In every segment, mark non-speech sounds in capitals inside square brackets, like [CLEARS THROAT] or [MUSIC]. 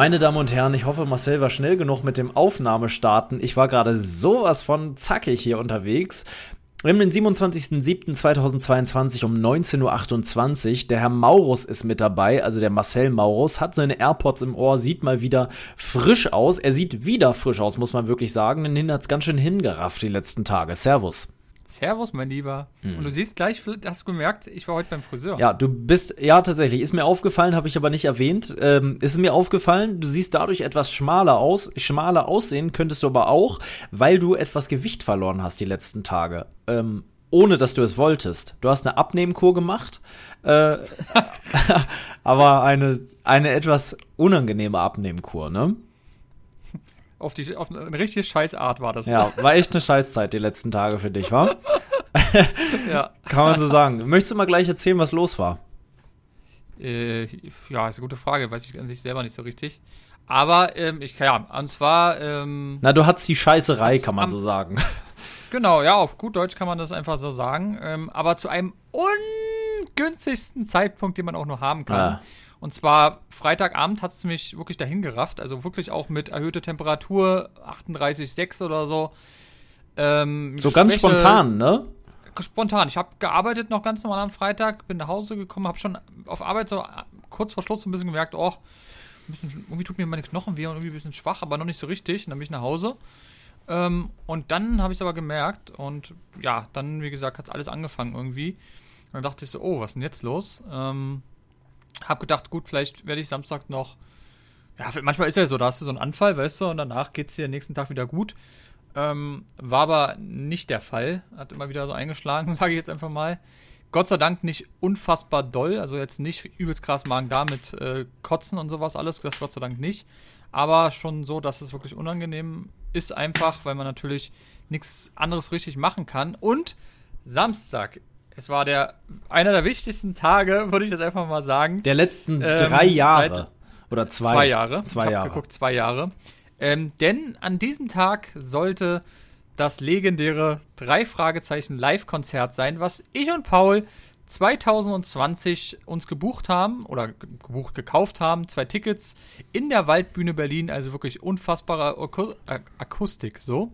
Meine Damen und Herren, ich hoffe, Marcel war schnell genug mit dem Aufnahmestarten. Ich war gerade sowas von zackig hier unterwegs. Wir haben den 27.07.2022 um 19.28 Uhr. Der Herr Maurus ist mit dabei, also der Marcel Maurus, hat seine AirPods im Ohr, sieht mal wieder frisch aus. Er sieht wieder frisch aus, muss man wirklich sagen. Den hat es ganz schön hingerafft die letzten Tage. Servus. Servus, mein Lieber. Mhm. Und du siehst gleich, hast du gemerkt, ich war heute beim Friseur. Ja, du bist, ja, tatsächlich. Ist mir aufgefallen, habe ich aber nicht erwähnt. Ähm, ist mir aufgefallen, du siehst dadurch etwas schmaler aus. Schmaler aussehen könntest du aber auch, weil du etwas Gewicht verloren hast die letzten Tage. Ähm, ohne dass du es wolltest. Du hast eine Abnehmkur gemacht, äh, [LAUGHS] aber eine, eine etwas unangenehme Abnehmkur, ne? Auf, die, auf eine richtige Scheißart war das. Ja, war echt eine Scheißzeit die letzten Tage für dich, wa? [LAUGHS] ja. [LAUGHS] Kann man so sagen. Möchtest du mal gleich erzählen, was los war? Äh, ja, ist eine gute Frage, weiß ich an sich selber nicht so richtig. Aber ähm, ich, ja, und zwar. Ähm, Na, du hattest die Scheißerei, kann man so sagen. [LAUGHS] Genau, ja, auf gut Deutsch kann man das einfach so sagen. Ähm, aber zu einem ungünstigsten Zeitpunkt, den man auch noch haben kann. Ja. Und zwar Freitagabend hat es mich wirklich dahin gerafft. Also wirklich auch mit erhöhter Temperatur, 38,6 oder so. Ähm, so ganz Schwäche, spontan, ne? Spontan. Ich habe gearbeitet noch ganz normal am Freitag, bin nach Hause gekommen, habe schon auf Arbeit so kurz vor Schluss ein bisschen gemerkt, oh, bisschen, irgendwie tut mir meine Knochen weh und irgendwie ein bisschen schwach, aber noch nicht so richtig. Und dann bin ich nach Hause. Ähm, und dann habe ich es aber gemerkt und ja, dann, wie gesagt, hat es alles angefangen irgendwie. Und dann dachte ich so, oh, was ist denn jetzt los? Ähm, hab gedacht, gut, vielleicht werde ich Samstag noch. Ja, manchmal ist ja so, da hast du so einen Anfall, weißt du, und danach geht es dir den nächsten Tag wieder gut. Ähm, war aber nicht der Fall. Hat immer wieder so eingeschlagen, [LAUGHS] sage ich jetzt einfach mal. Gott sei Dank nicht unfassbar doll, also jetzt nicht übelst krass Magen-Darm mit äh, Kotzen und sowas alles, das Gott sei Dank nicht. Aber schon so, dass es wirklich unangenehm ist, einfach, weil man natürlich nichts anderes richtig machen kann. Und Samstag es war der einer der wichtigsten Tage, würde ich jetzt einfach mal sagen. Der letzten ähm, drei Jahre. Oder zwei. Zwei Jahre. Zwei ich Jahre. geguckt, zwei Jahre. Ähm, denn an diesem Tag sollte das legendäre drei Fragezeichen Live-Konzert sein, was ich und Paul 2020 uns gebucht haben oder gebucht gekauft haben, zwei Tickets in der Waldbühne Berlin, also wirklich unfassbare Akustik so.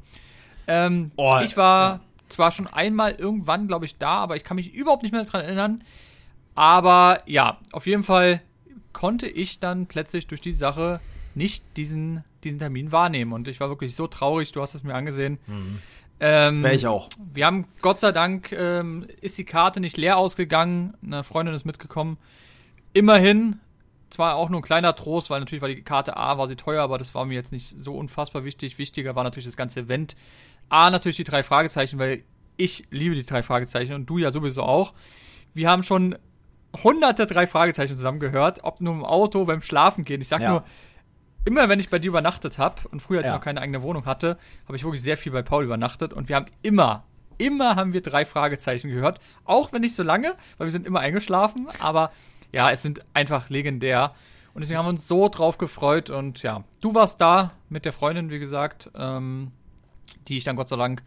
Ähm, oh, ich war zwar schon einmal irgendwann, glaube ich, da, aber ich kann mich überhaupt nicht mehr daran erinnern. Aber ja, auf jeden Fall konnte ich dann plötzlich durch die Sache nicht diesen, diesen Termin wahrnehmen. Und ich war wirklich so traurig, du hast es mir angesehen. Mhm. Ähm, Wäre ich auch. Wir haben, Gott sei Dank, ähm, ist die Karte nicht leer ausgegangen. Eine Freundin ist mitgekommen. Immerhin, zwar auch nur ein kleiner Trost, weil natürlich war die Karte A, war sie teuer, aber das war mir jetzt nicht so unfassbar wichtig. Wichtiger war natürlich das ganze Event A, natürlich die drei Fragezeichen, weil ich liebe die drei Fragezeichen und du ja sowieso auch. Wir haben schon hunderte drei Fragezeichen zusammen gehört, ob nur im Auto, beim Schlafen gehen. Ich sag ja. nur, immer wenn ich bei dir übernachtet habe und früher, als ja. ich noch keine eigene Wohnung hatte, habe ich wirklich sehr viel bei Paul übernachtet und wir haben immer, immer haben wir drei Fragezeichen gehört. Auch wenn nicht so lange, weil wir sind immer eingeschlafen, aber ja, es sind einfach legendär. Und deswegen haben wir uns so drauf gefreut und ja, du warst da mit der Freundin, wie gesagt. Ähm, die ich dann Gott sei Dank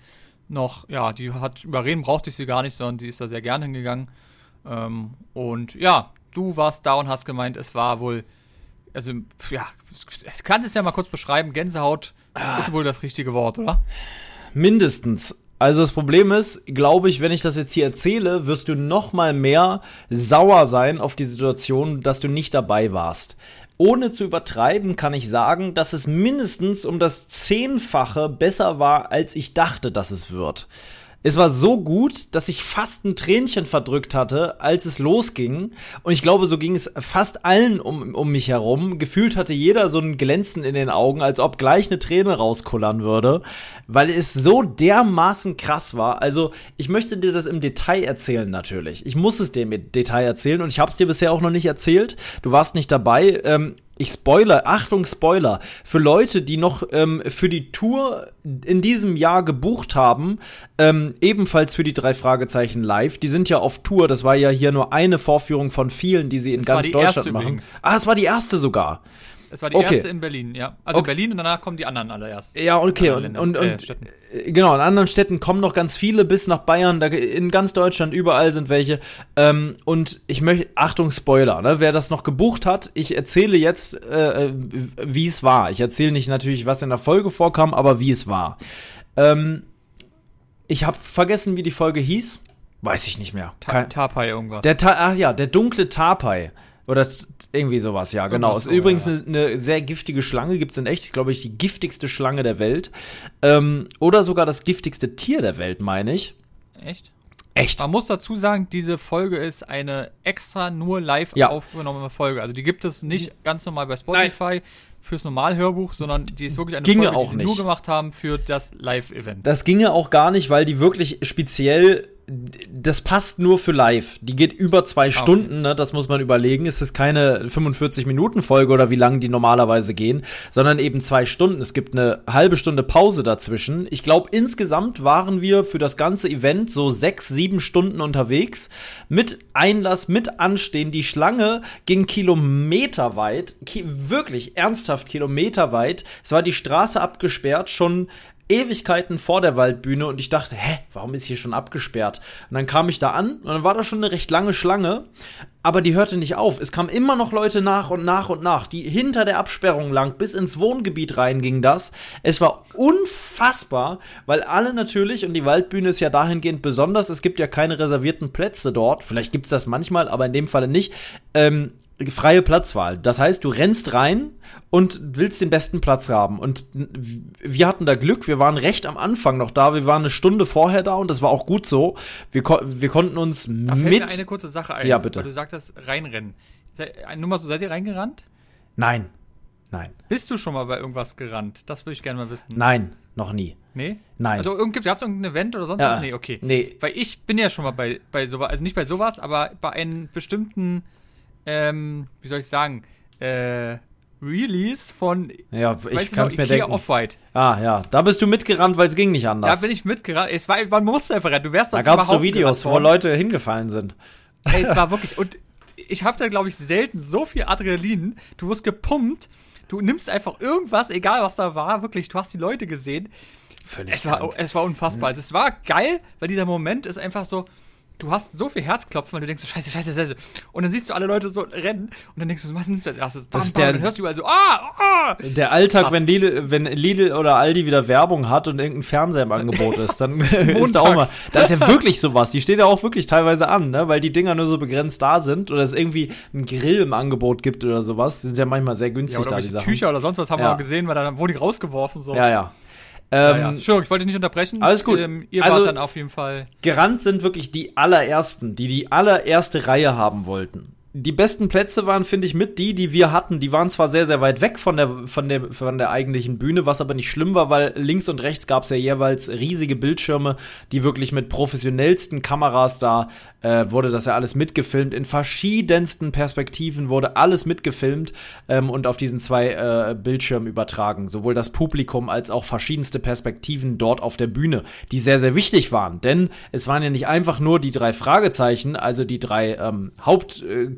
noch, ja, die hat überreden, brauchte ich sie gar nicht, sondern die ist da sehr gern hingegangen. Ähm, und ja, du warst da und hast gemeint, es war wohl, also ja, ich kann es ja mal kurz beschreiben, Gänsehaut ah. ist wohl das richtige Wort, oder? Mindestens. Also das Problem ist, glaube ich, wenn ich das jetzt hier erzähle, wirst du noch mal mehr sauer sein auf die Situation, dass du nicht dabei warst. Ohne zu übertreiben kann ich sagen, dass es mindestens um das Zehnfache besser war, als ich dachte, dass es wird. Es war so gut, dass ich fast ein Tränchen verdrückt hatte, als es losging. Und ich glaube, so ging es fast allen um, um mich herum. Gefühlt hatte jeder so ein Glänzen in den Augen, als ob gleich eine Träne rauskullern würde, weil es so dermaßen krass war. Also, ich möchte dir das im Detail erzählen, natürlich. Ich muss es dir im Detail erzählen und ich habe es dir bisher auch noch nicht erzählt. Du warst nicht dabei. Ähm, ich spoiler, Achtung, Spoiler, für Leute, die noch ähm, für die Tour in diesem Jahr gebucht haben, ähm, ebenfalls für die drei Fragezeichen live, die sind ja auf Tour, das war ja hier nur eine Vorführung von vielen, die sie in Das ganz Deutschland machen. übrigens. Ah, es war die erste sogar. Es war die Okay. erste in Berlin, ja. Also Okay. Berlin und danach kommen die anderen alle erst. Ja, okay, In und, anderen und, äh, Städten. äh, genau, in anderen Städten kommen noch ganz viele bis nach Bayern, da, in ganz Deutschland, überall sind welche. Ähm, und ich möchte, Achtung, Spoiler, ne? wer das noch gebucht hat, ich erzähle jetzt, äh, wie es war. Ich erzähle nicht natürlich, was in der Folge vorkam, aber wie es war. Ähm, ich habe vergessen, wie die Folge hieß. Weiß ich nicht mehr. Ta Kein, Tapai irgendwas. der Ta ach ja, der dunkle Tapai. Oder irgendwie sowas, ja, genau. Irgendwas Ist so, übrigens ja. eine, eine sehr giftige Schlange, gibt's in echt, glaube ich, die giftigste Schlange der Welt. Ähm, oder sogar das giftigste Tier der Welt, meine ich. Echt? Echt? Man muss dazu sagen, diese Folge ist eine extra nur live Ja. aufgenommene Folge. Also die gibt es nicht ganz normal bei Spotify fürs Normalhörbuch, sondern die ist wirklich eine Ginge Folge, auch die sie nur gemacht haben für das Live-Event. Das ginge auch gar nicht, weil die wirklich speziell, das passt nur für live. Die geht über zwei Stunden, ne? das muss man überlegen. Es ist keine 45-Minuten-Folge oder wie lang die normalerweise gehen, sondern eben zwei Stunden. Es gibt eine halbe Stunde Pause dazwischen. Ich glaube, insgesamt waren wir für das ganze Event so sechs, sieben Stunden unterwegs. Mit Einlass, mit Anstehen. Die Schlange ging kilometerweit, ki wirklich ernsthaft kilometerweit. Es war die Straße abgesperrt, schon Ewigkeiten vor der Waldbühne und ich dachte, hä, warum ist hier schon abgesperrt? Und dann kam ich da an und dann war da schon eine recht lange Schlange, aber die hörte nicht auf. Es kamen immer noch Leute nach und nach und nach, die hinter der Absperrung lang bis ins Wohngebiet rein ging das. Es war unfassbar, weil alle natürlich, und die Waldbühne ist ja dahingehend besonders, es gibt ja keine reservierten Plätze dort. Vielleicht gibt's das manchmal, aber in dem Falle nicht. Ähm, freie Platzwahl. Das heißt, du rennst rein und willst den besten Platz haben. Und wir hatten da Glück, wir waren recht am Anfang noch da, wir waren eine Stunde vorher da und das war auch gut so. Wir, ko wir konnten uns Da fällt mit. mir eine kurze Sache ein, Ja, bitte. weil du sagtest, reinrennen. Nur mal so, seid ihr reingerannt? Nein, nein, Bist du schon mal bei irgendwas gerannt? Das würde ich gerne mal wissen. nein, noch nie. Nee? Nein. Also gab es irgendein Event oder sonst Ja. was? Nee, okay. Nee. Weil ich bin ja schon mal bei, bei sowas, also nicht bei sowas, aber bei einem bestimmten, ähm, wie soll ich sagen, äh, Release von, Ja, ich kann es mir denken. Off-White. Ah, ja, da bist du mitgerannt, weil es ging nicht Da anders. bin ich mitgerannt. Es war, man musste einfach rennen. Du wärst Da gab es so Videos, wo. Leute hingefallen sind. Ey, es war [LAUGHS] wirklich. Und ich habe da, glaube ich, selten so viel Adrenalin. Du wirst gepumpt. Du nimmst einfach irgendwas, egal was da war. Wirklich, du hast die Leute gesehen. Völlig Es war, es war unfassbar. Also, es war geil, weil dieser Moment ist einfach so. Du hast so viel Herzklopfen, weil du denkst so, scheiße, scheiße, scheiße. Und dann siehst du alle Leute so rennen und dann denkst du, was nimmst du als erstes? Bam, Das ist bam, der- und dann hörst du überall so, ah, ah. Der Alltag, Krass. wenn Lidl, wenn Lidl oder Aldi wieder Werbung hat und irgendein Fernseher im Angebot [LAUGHS] ist, dann [LAUGHS] ist da auch mal. Das ist ja wirklich sowas. Die steht ja auch wirklich teilweise an, ne? weil die Dinger nur so begrenzt da sind oder es irgendwie ein Grill im Angebot gibt oder sowas. Die sind ja manchmal sehr günstig Ja, oder da, die Sachen. Tücher oder sonst was haben Ja. wir gesehen, weil dann wurden die rausgeworfen. So. Ja, ja. Ja, Ähm, ja. Entschuldigung, ich wollte dich nicht unterbrechen. Alles gut. Ähm, ihr Also- wart dann auf jeden Fall. Gerannt sind wirklich die allerersten, die die allererste Reihe haben wollten. Die besten Plätze waren, finde ich, mit die, die wir hatten. Die waren zwar sehr, sehr weit weg von der, von der, von der eigentlichen Bühne, was aber nicht schlimm war, weil links und rechts gab es ja jeweils riesige Bildschirme, die wirklich mit professionellsten Kameras da äh, wurde das ja alles mitgefilmt. In verschiedensten Perspektiven wurde alles mitgefilmt ähm, und auf diesen zwei äh, Bildschirmen übertragen. Sowohl das Publikum als auch verschiedenste Perspektiven dort auf der Bühne, die sehr, sehr wichtig waren. Denn es waren ja nicht einfach nur die drei Fragezeichen, also die drei ähm,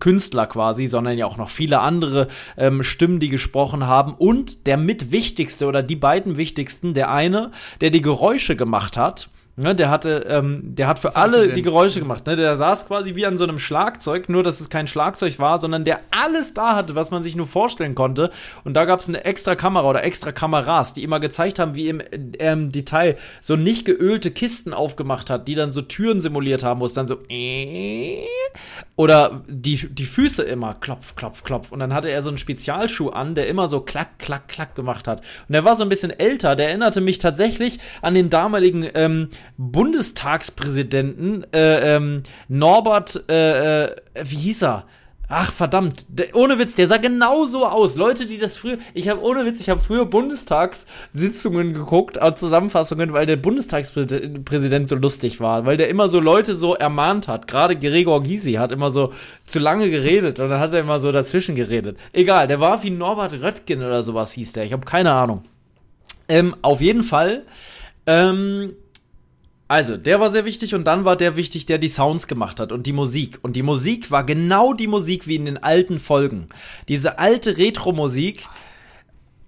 Hauptkünstler quasi, sondern ja auch noch viele andere ähm, Stimmen, die gesprochen haben. Und der mitwichtigste oder die beiden wichtigsten, der eine, der die Geräusche gemacht hat, Ne, der hatte, ähm, der hat für alle die Geräusche gemacht. Ne? Der saß quasi wie an so einem Schlagzeug, nur dass es kein Schlagzeug war, sondern der alles da hatte, was man sich nur vorstellen konnte. Und da gab es eine extra Kamera oder extra Kameras, die immer gezeigt haben, wie im ähm, Detail so nicht geölte Kisten aufgemacht hat, die dann so Türen simuliert haben, wo es dann so oder die, die Füße immer klopf, klopf, klopf. Und dann hatte er so einen Spezialschuh an, der immer so klack, klack, klack gemacht hat. Und er war so ein bisschen älter. Der erinnerte mich tatsächlich an den damaligen ähm, Bundestagspräsidenten äh, ähm, Norbert, äh, äh, wie hieß er? Ach verdammt, der, ohne Witz, der sah genau so aus. Leute, die das früher, ich habe ohne Witz, ich habe früher Bundestagssitzungen geguckt, auch Zusammenfassungen, weil der Bundestagspräsident so lustig war, weil der immer so Leute so ermahnt hat. Gerade Gregor Gysi hat immer so zu lange geredet und dann hat er immer so dazwischen geredet. Egal, der war wie Norbert Röttgen oder sowas hieß der. Ich habe keine Ahnung. Ähm, auf jeden Fall ähm, also, der war sehr wichtig und dann war der wichtig, der die Sounds gemacht hat und die Musik. Und die Musik war genau die Musik wie in den alten Folgen. Diese alte Retro-Musik,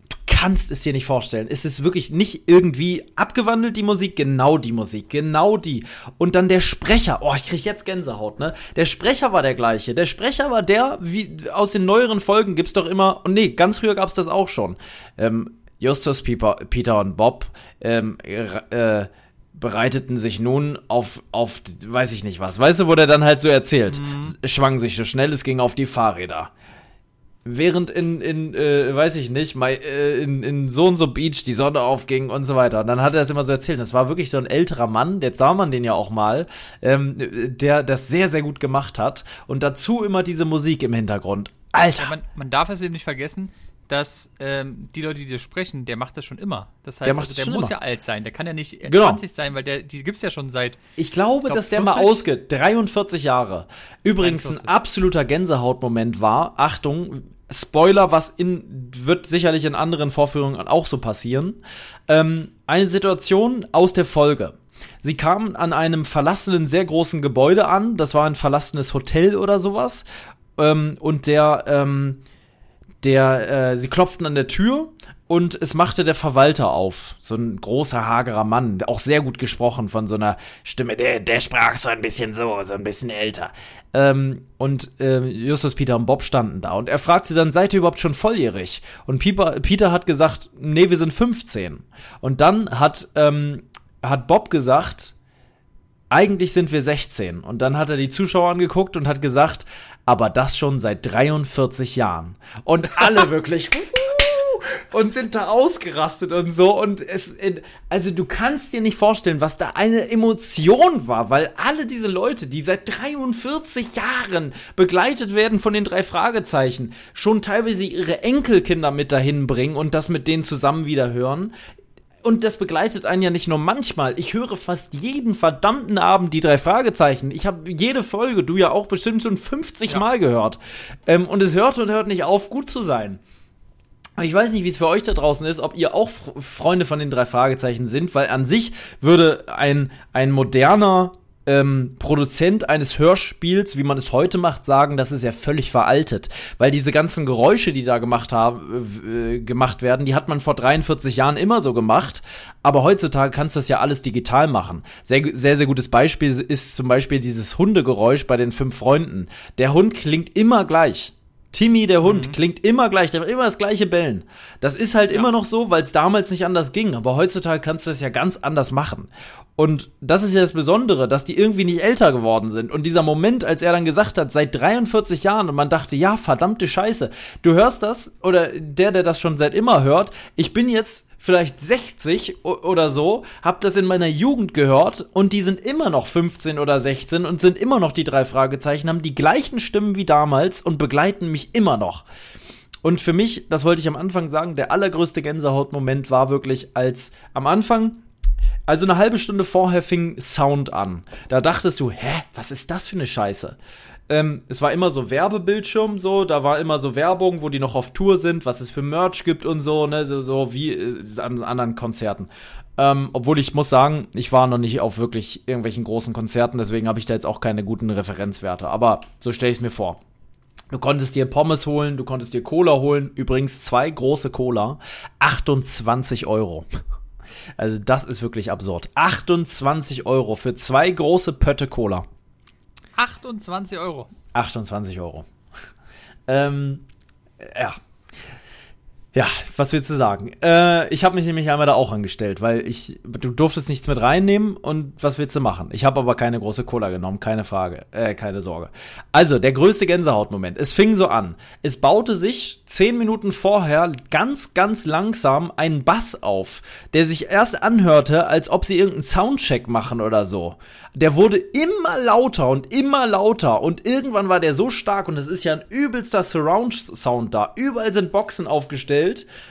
du kannst es dir nicht vorstellen. Es ist wirklich nicht irgendwie abgewandelt, die Musik, genau die Musik, genau die. Und dann der Sprecher, oh, ich krieg jetzt Gänsehaut, ne? Der Sprecher war der gleiche. Der Sprecher war der, wie aus den neueren Folgen gibt's doch immer, und nee, ganz früher gab's das auch schon. Ähm, Justus, Peter, Peter und Bob, ähm, äh, bereiteten sich nun auf, auf, weiß ich nicht was. Weißt du, wo der dann halt so erzählt? Mhm. Schwangen sich so schnell, es ging auf die Fahrräder. Während in, in äh, weiß ich nicht, my, äh, in, in so und so Beach die Sonne aufging und so weiter. Und dann hat er das immer so erzählt. Das war wirklich so ein älterer Mann, jetzt sah man den ja auch mal, ähm, der das sehr, sehr gut gemacht hat. Und dazu immer diese Musik im Hintergrund. Alter! Ja, man, man darf es eben nicht vergessen, dass ähm, die Leute, die das sprechen, der macht das schon immer. Das heißt, der, also, der muss immer. ja alt sein. Der kann ja nicht genau. 20 sein, weil der, die gibt es ja schon seit. Ich glaube, ich glaub, dass der 40? mal ausgeht. 43 Jahre. Übrigens 43. ein absoluter Gänsehautmoment war. Achtung, Spoiler, was in, wird sicherlich in anderen Vorführungen auch so passieren. Ähm, eine Situation aus der Folge. Sie kamen an einem verlassenen, sehr großen Gebäude an. Das war ein verlassenes Hotel oder sowas. Ähm, und der, ähm, der, äh, sie klopften an der Tür und es machte der Verwalter auf. So ein großer, hagerer Mann, auch sehr gut gesprochen von so einer Stimme, der, der sprach so ein bisschen so, so ein bisschen älter. Ähm, und äh, Justus, Peter und Bob standen da und er fragte dann, seid ihr überhaupt schon volljährig? Und Peter, Peter hat gesagt, nee, wir sind 15. Und dann hat, ähm, hat Bob gesagt, eigentlich sind wir 16. Und dann hat er die Zuschauer angeguckt und hat gesagt, aber das schon seit 43 Jahren. Und alle [LAUGHS] wirklich und sind da ausgerastet und so und es also du kannst dir nicht vorstellen, was da eine Emotion war, weil alle diese Leute, die seit 43 Jahren begleitet werden von den drei Fragezeichen, schon teilweise ihre Enkelkinder mit dahin bringen und das mit denen zusammen wieder hören und das begleitet einen ja nicht nur manchmal. Ich höre fast jeden verdammten Abend die drei Fragezeichen. Ich habe jede Folge, du ja auch bestimmt schon 50 ja. Mal gehört. Ähm, und es hört und hört nicht auf, gut zu sein. Ich weiß nicht, wie es für euch da draußen ist, ob ihr auch Freunde von den drei Fragezeichen sind, weil an sich würde ein, ein moderner ähm, Produzent eines Hörspiels, wie man es heute macht, sagen, das ist ja völlig veraltet. Weil diese ganzen Geräusche, die da gemacht, haben, äh, gemacht werden, die hat man vor 43 Jahren immer so gemacht. Aber heutzutage kannst du das ja alles digital machen. Sehr, sehr, sehr gutes Beispiel ist zum Beispiel dieses Hundegeräusch bei den fünf Freunden. Der Hund klingt immer gleich. Timmy der Hund mhm. klingt immer gleich, der hat immer das gleiche Bellen. Das ist halt ja. immer noch so, weil es damals nicht anders ging, aber heutzutage kannst du das ja ganz anders machen. Und das ist ja das Besondere, dass die irgendwie nicht älter geworden sind. Und dieser Moment, als er dann gesagt hat, seit 43 Jahren, und man dachte, ja, verdammte Scheiße, du hörst das, oder der, der das schon seit immer hört, ich bin jetzt vielleicht 60 oder so, hab das in meiner Jugend gehört und die sind immer noch 15 oder 16 und sind immer noch die drei Fragezeichen, haben die gleichen Stimmen wie damals und begleiten mich immer noch. Und für mich, das wollte ich am Anfang sagen, der allergrößte Gänsehautmoment war wirklich, als am Anfang also eine halbe Stunde vorher fing Sound an. Da dachtest du, hä, was ist das für eine Scheiße? Ähm, es war immer so Werbebildschirm, so, da war immer so Werbung, wo die noch auf Tour sind, was es für Merch gibt und so, ne, so, so wie äh, an anderen Konzerten. Ähm, obwohl ich muss sagen, ich war noch nicht auf wirklich irgendwelchen großen Konzerten, deswegen habe ich da jetzt auch keine guten Referenzwerte. Aber so stelle ich es mir vor. Du konntest dir Pommes holen, du konntest dir Cola holen. Übrigens zwei große Cola, 28 Euro. Also das ist wirklich absurd. 28 Euro für zwei große Pötte Cola. 28 Euro. 28 Euro. [LAUGHS] ähm, ja. Ja, was willst du sagen? Äh, ich habe mich nämlich einmal da auch angestellt, weil ich, du durftest nichts mit reinnehmen und was willst du machen? Ich habe aber keine große Cola genommen, keine Frage, äh, keine Sorge. Also, der größte Gänsehautmoment. Es fing so an. Es baute sich zehn Minuten vorher ganz, ganz langsam ein Bass auf, der sich erst anhörte, als ob sie irgendeinen Soundcheck machen oder so. Der wurde immer lauter und immer lauter und irgendwann war der so stark und es ist ja ein übelster Surround-Sound da. Überall sind Boxen aufgestellt.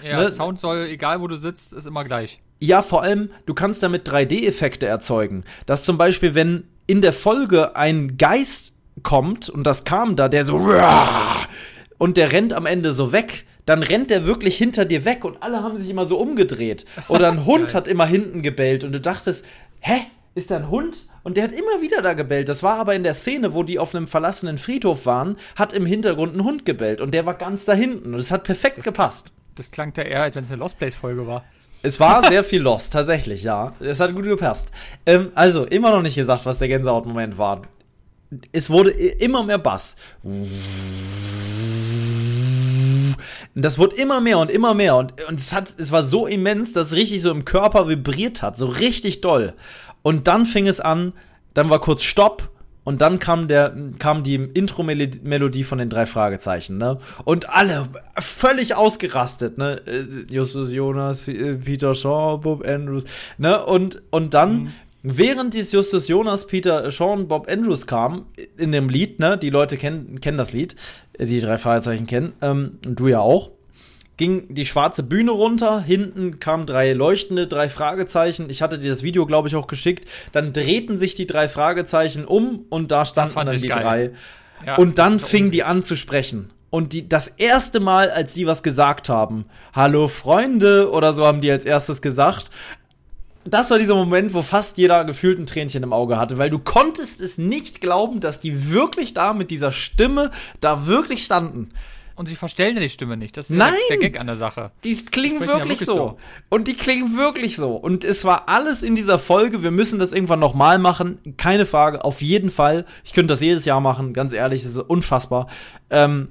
Ja, ne? Sound soll, egal wo du sitzt, ist immer gleich. Ja, vor allem, du kannst damit 3D-Effekte erzeugen. Dass zum Beispiel, wenn in der Folge ein Geist kommt, und das kam da, der so und der rennt am Ende so weg, dann rennt der wirklich hinter dir weg und alle haben sich immer so umgedreht. Oder ein [LAUGHS] Hund hat immer hinten gebellt und du dachtest, hä? Ist da ein Hund? Und der hat immer wieder da gebellt. Das war aber in der Szene, wo die auf einem verlassenen Friedhof waren, hat im Hintergrund ein Hund gebellt. Und der war ganz da hinten. Und es hat perfekt das, gepasst. Das klang da eher, als wenn es eine Lost Place-Folge war. Es war sehr viel Lost, tatsächlich, ja. Es hat gut gepasst. Ähm, also, immer noch nicht gesagt, was der Gänsehaut-Moment war. Es wurde immer mehr Bass. Das wurde immer mehr und immer mehr und, und es hat, es war so immens, dass es richtig so im Körper vibriert hat, so richtig doll. Und dann fing es an, dann war kurz Stopp und dann kam der kam die Intro-Melodie von den drei Fragezeichen, ne? Und alle völlig ausgerastet, ne? Äh, Justus Jonas, äh, Peter Shaw, Bob Andrews, ne? Und und dann mhm. Während dieses Justus Jonas, Peter Shaw Bob Andrews kam in dem Lied, ne, die Leute kennen, kennen das Lied, die drei Fragezeichen kennen, ähm, und du ja auch, ging die schwarze Bühne runter, hinten kamen drei leuchtende, drei Fragezeichen. Ich hatte dir das Video, glaube ich, auch geschickt. Dann drehten sich die drei Fragezeichen um und da standen dann die geil. drei. Ja, und dann fing die an zu sprechen. Und die, das erste Mal, als sie was gesagt haben, Hallo Freunde oder so haben die als erstes gesagt, das war dieser Moment, wo fast jeder gefühlt ein Tränchen im Auge hatte, weil du konntest es nicht glauben, dass die wirklich da mit dieser Stimme da wirklich standen. Und sie verstellen ja die Stimme nicht. Das ist Nein, der Gag an der Sache. Die klingen wirklich, ja wirklich so. so. Und die klingen wirklich so. Und es war alles in dieser Folge. Wir müssen das irgendwann nochmal machen. Keine Frage. Auf jeden Fall. Ich könnte das jedes Jahr machen. Ganz ehrlich, das ist unfassbar. Ähm,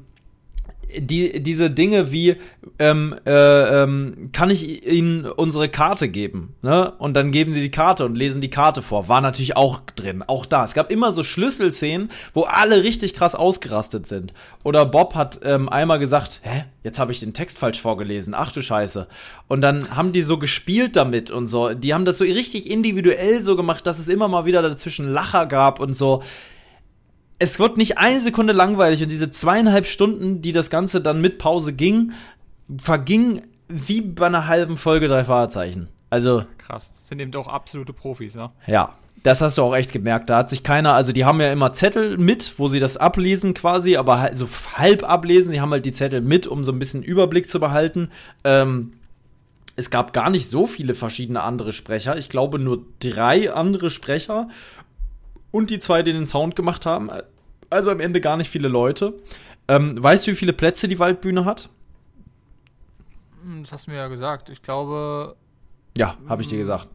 die, diese Dinge wie, ähm, äh, ähm, kann ich Ihnen unsere Karte geben? Ne? Und dann geben sie die Karte und lesen die Karte vor. War natürlich auch drin. Auch da. Es gab immer so Schlüsselszenen, wo alle richtig krass ausgerastet sind. Oder Bob hat ähm, einmal gesagt, hä, jetzt habe ich den Text falsch vorgelesen. Ach du Scheiße. Und dann haben die so gespielt damit und so. Die haben das so richtig individuell so gemacht, dass es immer mal wieder dazwischen Lacher gab und so es wird nicht eine Sekunde langweilig und diese zweieinhalb Stunden, die das Ganze dann mit Pause ging, verging wie bei einer halben Folge drei Fahrzeichen. Also. Krass. Das sind eben doch absolute Profis, ne? Ja. Das hast du auch echt gemerkt. Da hat sich keiner, also die haben ja immer Zettel mit, wo sie das ablesen quasi, aber halt so halb ablesen. Die haben halt die Zettel mit, um so ein bisschen Überblick zu behalten. Ähm, es gab gar nicht so viele verschiedene andere Sprecher. Ich glaube nur drei andere Sprecher und die zwei, die den Sound gemacht haben. Also am Ende gar nicht viele Leute. Ähm, weißt du, wie viele Plätze die Waldbühne hat? Hm, das hast du mir ja gesagt. Ich glaube. Ja, habe ich dir gesagt.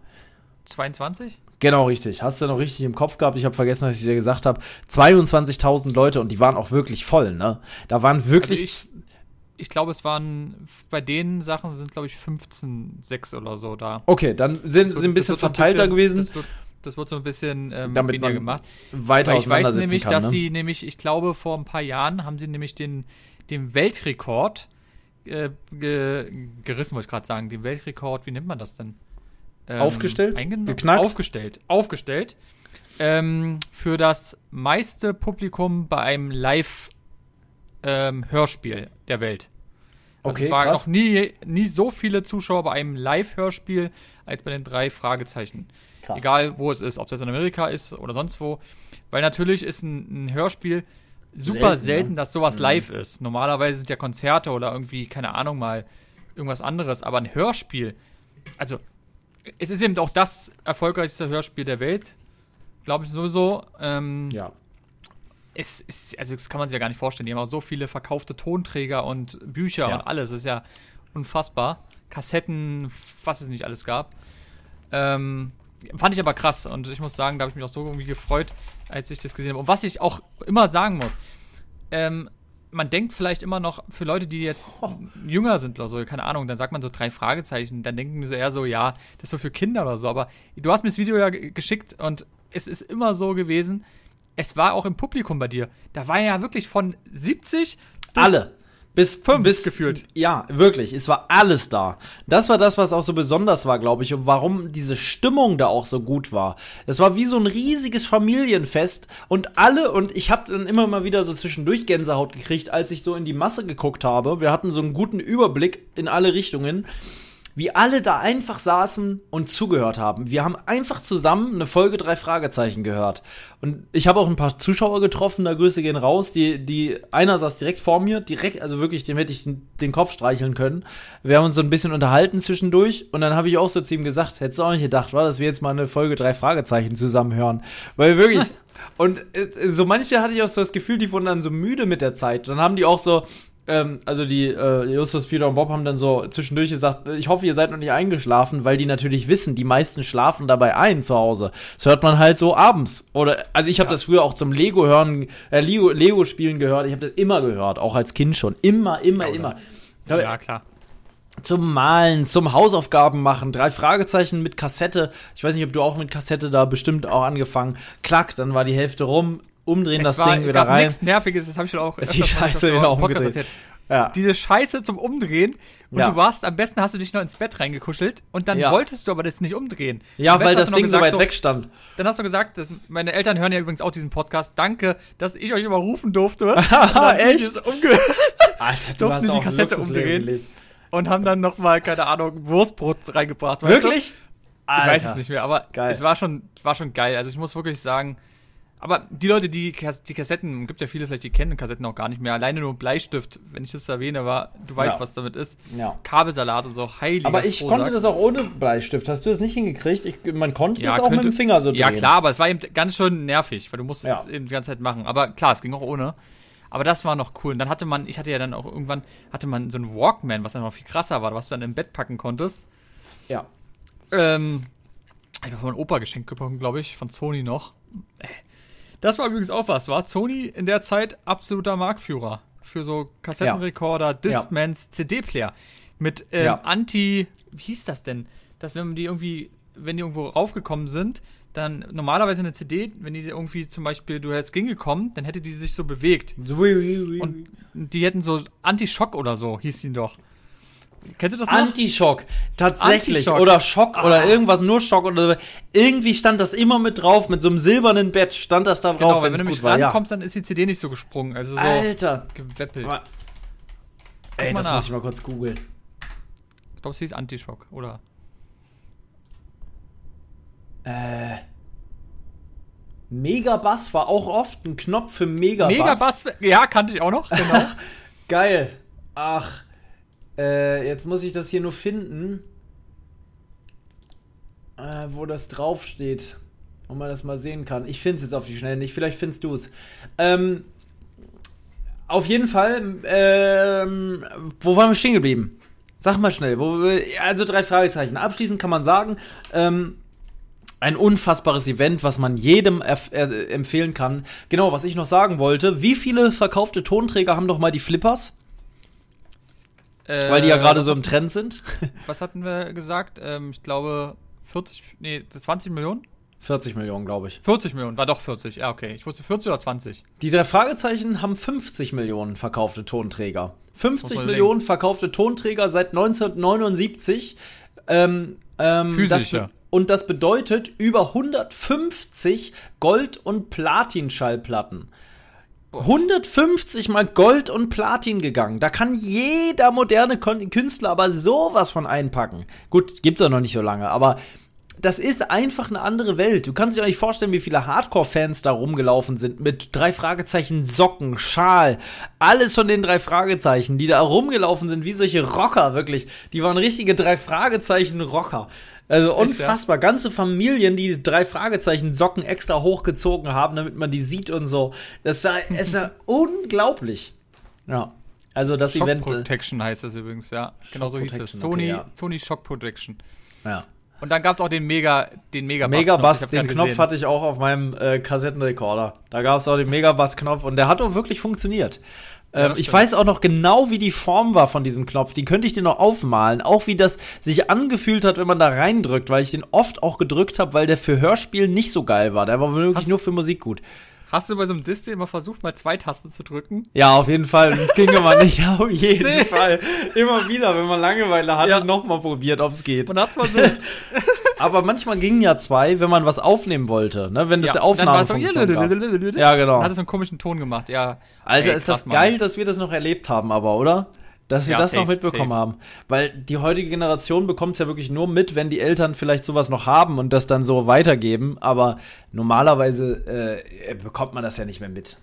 22? Genau, richtig. Hast du noch richtig im Kopf gehabt? Ich habe vergessen, dass ich dir gesagt habe. 22.000 Leute und die waren auch wirklich voll, ne? Da waren wirklich. Also ich, ich glaube, es waren bei den Sachen sind, glaube ich, 15, 6 oder so da. Okay, dann sind sie ein bisschen verteilter ein bisschen, gewesen. Das wird, so ein bisschen ähm, Damit weniger gemacht. Weiter Weil ich weiß nämlich, kann, dass ne? sie nämlich, ich glaube, vor ein paar Jahren haben sie nämlich den, den Weltrekord äh, ge, gerissen, wollte ich gerade sagen. Den Weltrekord, wie nennt man das denn? Ähm, aufgestellt? Geknackt? Aufgestellt. Aufgestellt. Ähm, für das meiste Publikum bei einem Live-Hörspiel ähm, der Welt. Also okay, es waren noch nie, nie so viele Zuschauer bei einem Live-Hörspiel als bei den drei Fragezeichen. Krass. Egal, wo es ist, ob es in Amerika ist oder sonst wo. Weil natürlich ist ein, ein Hörspiel super selten, selten ne? dass sowas mhm. live ist. Normalerweise sind ja Konzerte oder irgendwie, keine Ahnung, mal irgendwas anderes. Aber ein Hörspiel, also es ist eben auch das erfolgreichste Hörspiel der Welt, glaube ich sowieso. Ähm, ja. Es ist, also das kann man sich ja gar nicht vorstellen. Die haben auch so viele verkaufte Tonträger und Bücher ja. und alles. Das ist ja unfassbar. Kassetten, was es nicht alles gab. Ähm, Fand ich aber krass und ich muss sagen, da habe ich mich auch so irgendwie gefreut, als ich das gesehen habe. Und was ich auch immer sagen muss, ähm, man denkt vielleicht immer noch, für Leute, die jetzt oh. jünger sind oder so, keine Ahnung, dann sagt man so drei Fragezeichen, dann denken sie eher so, ja, das ist so für Kinder oder so. Aber du hast mir das Video ja geschickt und es ist immer so gewesen, es war auch im Publikum bei dir. Da war ja wirklich von 70 bis alle bis fünf bis, gefühlt. Ja, wirklich. Es war alles da. Das war das, was auch so besonders war, glaube ich, und warum diese Stimmung da auch so gut war. Das war wie so ein riesiges Familienfest und alle und ich habe dann immer mal wieder so zwischendurch Gänsehaut gekriegt, als ich so in die Masse geguckt habe. Wir hatten so einen guten Überblick in alle Richtungen wie alle da einfach saßen und zugehört haben. Wir haben einfach zusammen eine Folge drei Fragezeichen gehört. Und ich habe auch ein paar Zuschauer getroffen, da Grüße gehen raus. Die, die, einer saß direkt vor mir, direkt, also wirklich, dem hätte ich den, den Kopf streicheln können. Wir haben uns so ein bisschen unterhalten zwischendurch und dann habe ich auch so zu ihm gesagt, hättest du auch nicht gedacht, war, dass wir jetzt mal eine Folge drei Fragezeichen zusammen hören. Weil wirklich, [LAUGHS] und äh, so manche hatte ich auch so das Gefühl, die wurden dann so müde mit der Zeit. Dann haben die auch so, ähm, also die äh, Justus, Peter und Bob haben dann so zwischendurch gesagt, ich hoffe, ihr seid noch nicht eingeschlafen, weil die natürlich wissen, die meisten schlafen dabei ein zu Hause. Das hört man halt so abends. Oder also ich habe ja. das früher auch zum Lego hören, äh, Lego, Lego spielen gehört. Ich habe das immer gehört, auch als Kind schon. Immer, immer, ja, immer. Ja, klar. Zum Malen, zum Hausaufgaben machen, drei Fragezeichen mit Kassette. Ich weiß nicht, ob du auch mit Kassette da bestimmt auch angefangen. Klack, dann war die Hälfte rum umdrehen es das war, Ding wieder rein. Nichts Nerviges, das habe ich schon auch. Die Scheiße wieder umgedreht. Ja. Diese Scheiße zum Umdrehen. Und ja. du warst, am besten hast du dich noch ins Bett reingekuschelt und dann ja. wolltest du aber das nicht umdrehen. Ja, weil das Ding gesagt, so weit weg stand. Dann hast du gesagt, dass meine Eltern hören ja übrigens auch diesen Podcast. Danke, dass ich euch immer rufen durfte. [LAUGHS] Echt? [LAUGHS] Alter, du hast die Kassette umdrehen. Und haben dann nochmal, keine Ahnung, Wurstbrot reingebracht. Wirklich? Du? Ich weiß es nicht mehr, aber geil. es war schon, war schon geil. Also ich muss wirklich sagen, aber die Leute, die die Kassetten, gibt ja viele vielleicht, die kennen Kassetten auch gar nicht mehr. Alleine nur Bleistift, wenn ich das erwähne, war, du weißt, ja. was damit ist. Ja. Kabelsalat und so, heilig. Aber ich Prosack. konnte das auch ohne Bleistift. Hast du das nicht hingekriegt? Ich, man konnte ja, das auch könnte, mit dem Finger so drehen. Ja, klar, aber es war eben ganz schön nervig, weil du musstest ja. es eben die ganze Zeit machen. Aber klar, es ging auch ohne. Aber das war noch cool. Und dann hatte man, ich hatte ja dann auch irgendwann, hatte man so einen Walkman, was dann noch viel krasser war, was du dann im Bett packen konntest. Ja. Ähm, ich habe von Opa geschenkt bekommen, glaube ich, von Sony noch. Ey das war übrigens auch was, war Sony in der Zeit absoluter Marktführer für so Kassettenrekorder, ja. Discmans, ja. CD-Player mit ähm, ja. Anti, wie hieß das denn? Dass wenn die irgendwie, wenn die irgendwo raufgekommen sind, dann normalerweise eine CD, wenn die irgendwie zum Beispiel, du hättest gekommen, dann hätte die sich so bewegt. Und die hätten so Anti-Schock oder so, hieß die doch. Kennst du das noch? Anti-Schock. Tatsächlich. Anti oder Schock ah. oder irgendwas, nur Schock oder irgendwie stand das immer mit drauf, mit so einem silbernen Bett stand das da drauf. Genau, wenn du nämlich rankommst, ja. dann ist die CD nicht so gesprungen. Also so Alter. geweppelt. Aber, ey, das nach. muss ich mal kurz googeln. Ich glaube, sie ist Anti-Schock, oder? Äh. Megabass war auch oft ein Knopf für Megabass. Megabass, ja, kannte ich auch noch, genau. [LAUGHS] Geil. Ach. Äh, jetzt muss ich das hier nur finden, äh, wo das draufsteht. Und man das mal sehen kann. Ich finde es jetzt auf die Schnelle nicht. Vielleicht findest du es. Ähm, auf jeden Fall, ähm, wo waren wir stehen geblieben? Sag mal schnell. Wo, also drei Fragezeichen. Abschließend kann man sagen, ähm, ein unfassbares Event, was man jedem äh, empfehlen kann. Genau, was ich noch sagen wollte. Wie viele verkaufte Tonträger haben doch mal die Flippers? Äh, Weil die ja gerade so im Trend sind. [LAUGHS] Was hatten wir gesagt? Ähm, ich glaube 40, nee, 20 Millionen? 40 Millionen, glaube ich. 40 Millionen, war doch 40. Ja, okay. Ich wusste 40 oder 20. Die drei Fragezeichen haben 50 Millionen verkaufte Tonträger. 50 Millionen denken. verkaufte Tonträger seit 1979. Ähm, ähm, Physische. Das und das bedeutet über 150 Gold- und Platin-Schallplatten. 150 mal Gold und Platin gegangen. Da kann jeder moderne Künstler aber sowas von einpacken. Gut, gibt's ja noch nicht so lange, aber das ist einfach eine andere Welt. Du kannst dir auch nicht vorstellen, wie viele Hardcore-Fans da rumgelaufen sind mit drei Fragezeichen Socken, Schal, alles von den drei Fragezeichen, die da rumgelaufen sind, wie solche Rocker, wirklich. Die waren richtige drei Fragezeichen Rocker. Also Echt, unfassbar. Ja? Ganze Familien, die drei Fragezeichen Socken extra hochgezogen haben, damit man die sieht und so. Das war, [LAUGHS] es war unglaublich. Ja. Also das Shock Event. Shock Protection heißt das übrigens, ja. Genau so hieß es. Sony, okay, ja. Sony Shock Protection. Ja. Und dann gab es auch den Mega, den Megabass. Megabass, den Knopf gesehen. hatte ich auch auf meinem äh, Kassettenrekorder. Da gab es auch den Megabass-Knopf und der hat auch wirklich funktioniert. Ähm, das ich weiß auch noch genau, wie die Form war von diesem Knopf. Die könnte ich dir noch aufmalen. Auch wie das sich angefühlt hat, wenn man da reindrückt, weil ich den oft auch gedrückt habe, weil der für Hörspiel nicht so geil war. Der war wirklich Hast- nur für Musik gut. Hast du bei so einem Distel immer versucht, mal zwei Tasten zu drücken? Ja, auf jeden Fall. Es ging immer [LAUGHS] nicht. Auf jeden Nee. Fall. Immer wieder, wenn man Langeweile hatte, Ja. nochmal probiert, ob es geht. Man hat versucht. [LAUGHS] Aber manchmal gingen ja zwei, wenn man was aufnehmen wollte, ne? Wenn das der es so, Aufnahmefunktion gab. Ja, Ja, genau. Dann hat es so einen komischen Ton gemacht, ja. Alter, Ey, ist krass, das Mann. geil, dass wir das noch erlebt haben, aber, oder? Dass wir Ja, das noch safe, mitbekommen safe. haben. Weil die heutige Generation bekommt es ja wirklich nur mit, wenn die Eltern vielleicht sowas noch haben und das dann so weitergeben. Aber normalerweise äh, bekommt man das ja nicht mehr mit.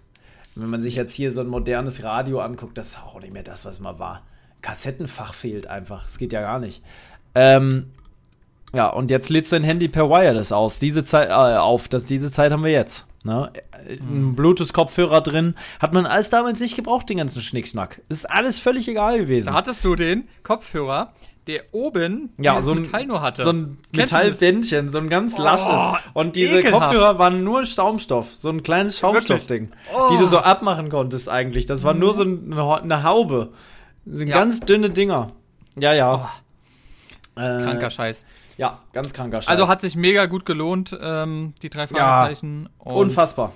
Wenn man sich jetzt hier so ein modernes Radio anguckt, das ist auch nicht mehr das, was mal war. Kassettenfach fehlt einfach. Das geht ja gar nicht. Ähm, ja, und jetzt lädst du dein Handy per Wireless aus. Diese Zeit äh, auf. Das, diese Zeit haben wir jetzt. Ne? Ein Bluetooth-Kopfhörer drin. Hat man alles damals nicht gebraucht, den ganzen Schnickschnack. Ist alles völlig egal gewesen. Da hattest du den Kopfhörer, der oben ja, so ein Metall nur hatte. So ein? Metalldändchen, so ein ganz Oh, lasches. Und diese ekelhaft. Kopfhörer waren nur Schaumstoff. So ein kleines Schaumstoffding. Oh. Die du so abmachen konntest eigentlich. Das war nur so ein, eine Haube. So Ja. ganz dünne Dinger. Ja, ja. Äh, Kranker Scheiß. Ja, ganz kranker Scheiß. Also hat sich mega gut gelohnt, ähm, die drei Fragezeichen. Und Unfassbar.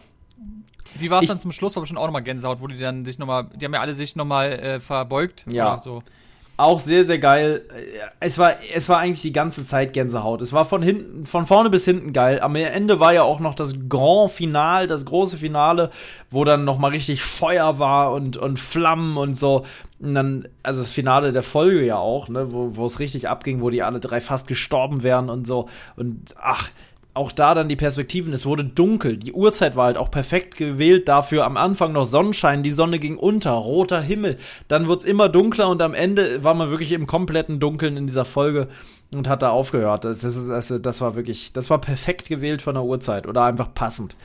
Wie war es dann zum Schluss? War bestimmt auch nochmal Gänsehaut, wo die dann sich nochmal, die haben ja alle sich nochmal äh, verbeugt. Ja. So. Auch sehr, sehr geil. Es war, es war eigentlich die ganze Zeit Gänsehaut. Es war von hinten, von vorne bis hinten geil. Am Ende war ja auch noch das Grand Final, das große Finale, wo dann noch mal richtig Feuer war und, und Flammen und so. Und dann, also das Finale der Folge ja auch, ne, wo, es richtig abging, wo die alle drei fast gestorben wären und so. Und ach, auch da dann die Perspektiven, es wurde dunkel, die Uhrzeit war halt auch perfekt gewählt dafür, am Anfang noch Sonnenschein, die Sonne ging unter, roter Himmel, dann wurde es immer dunkler und am Ende war man wirklich im kompletten Dunkeln in dieser Folge und hat da aufgehört. Das, das, das, das war wirklich, das war perfekt gewählt von der Uhrzeit oder einfach passend.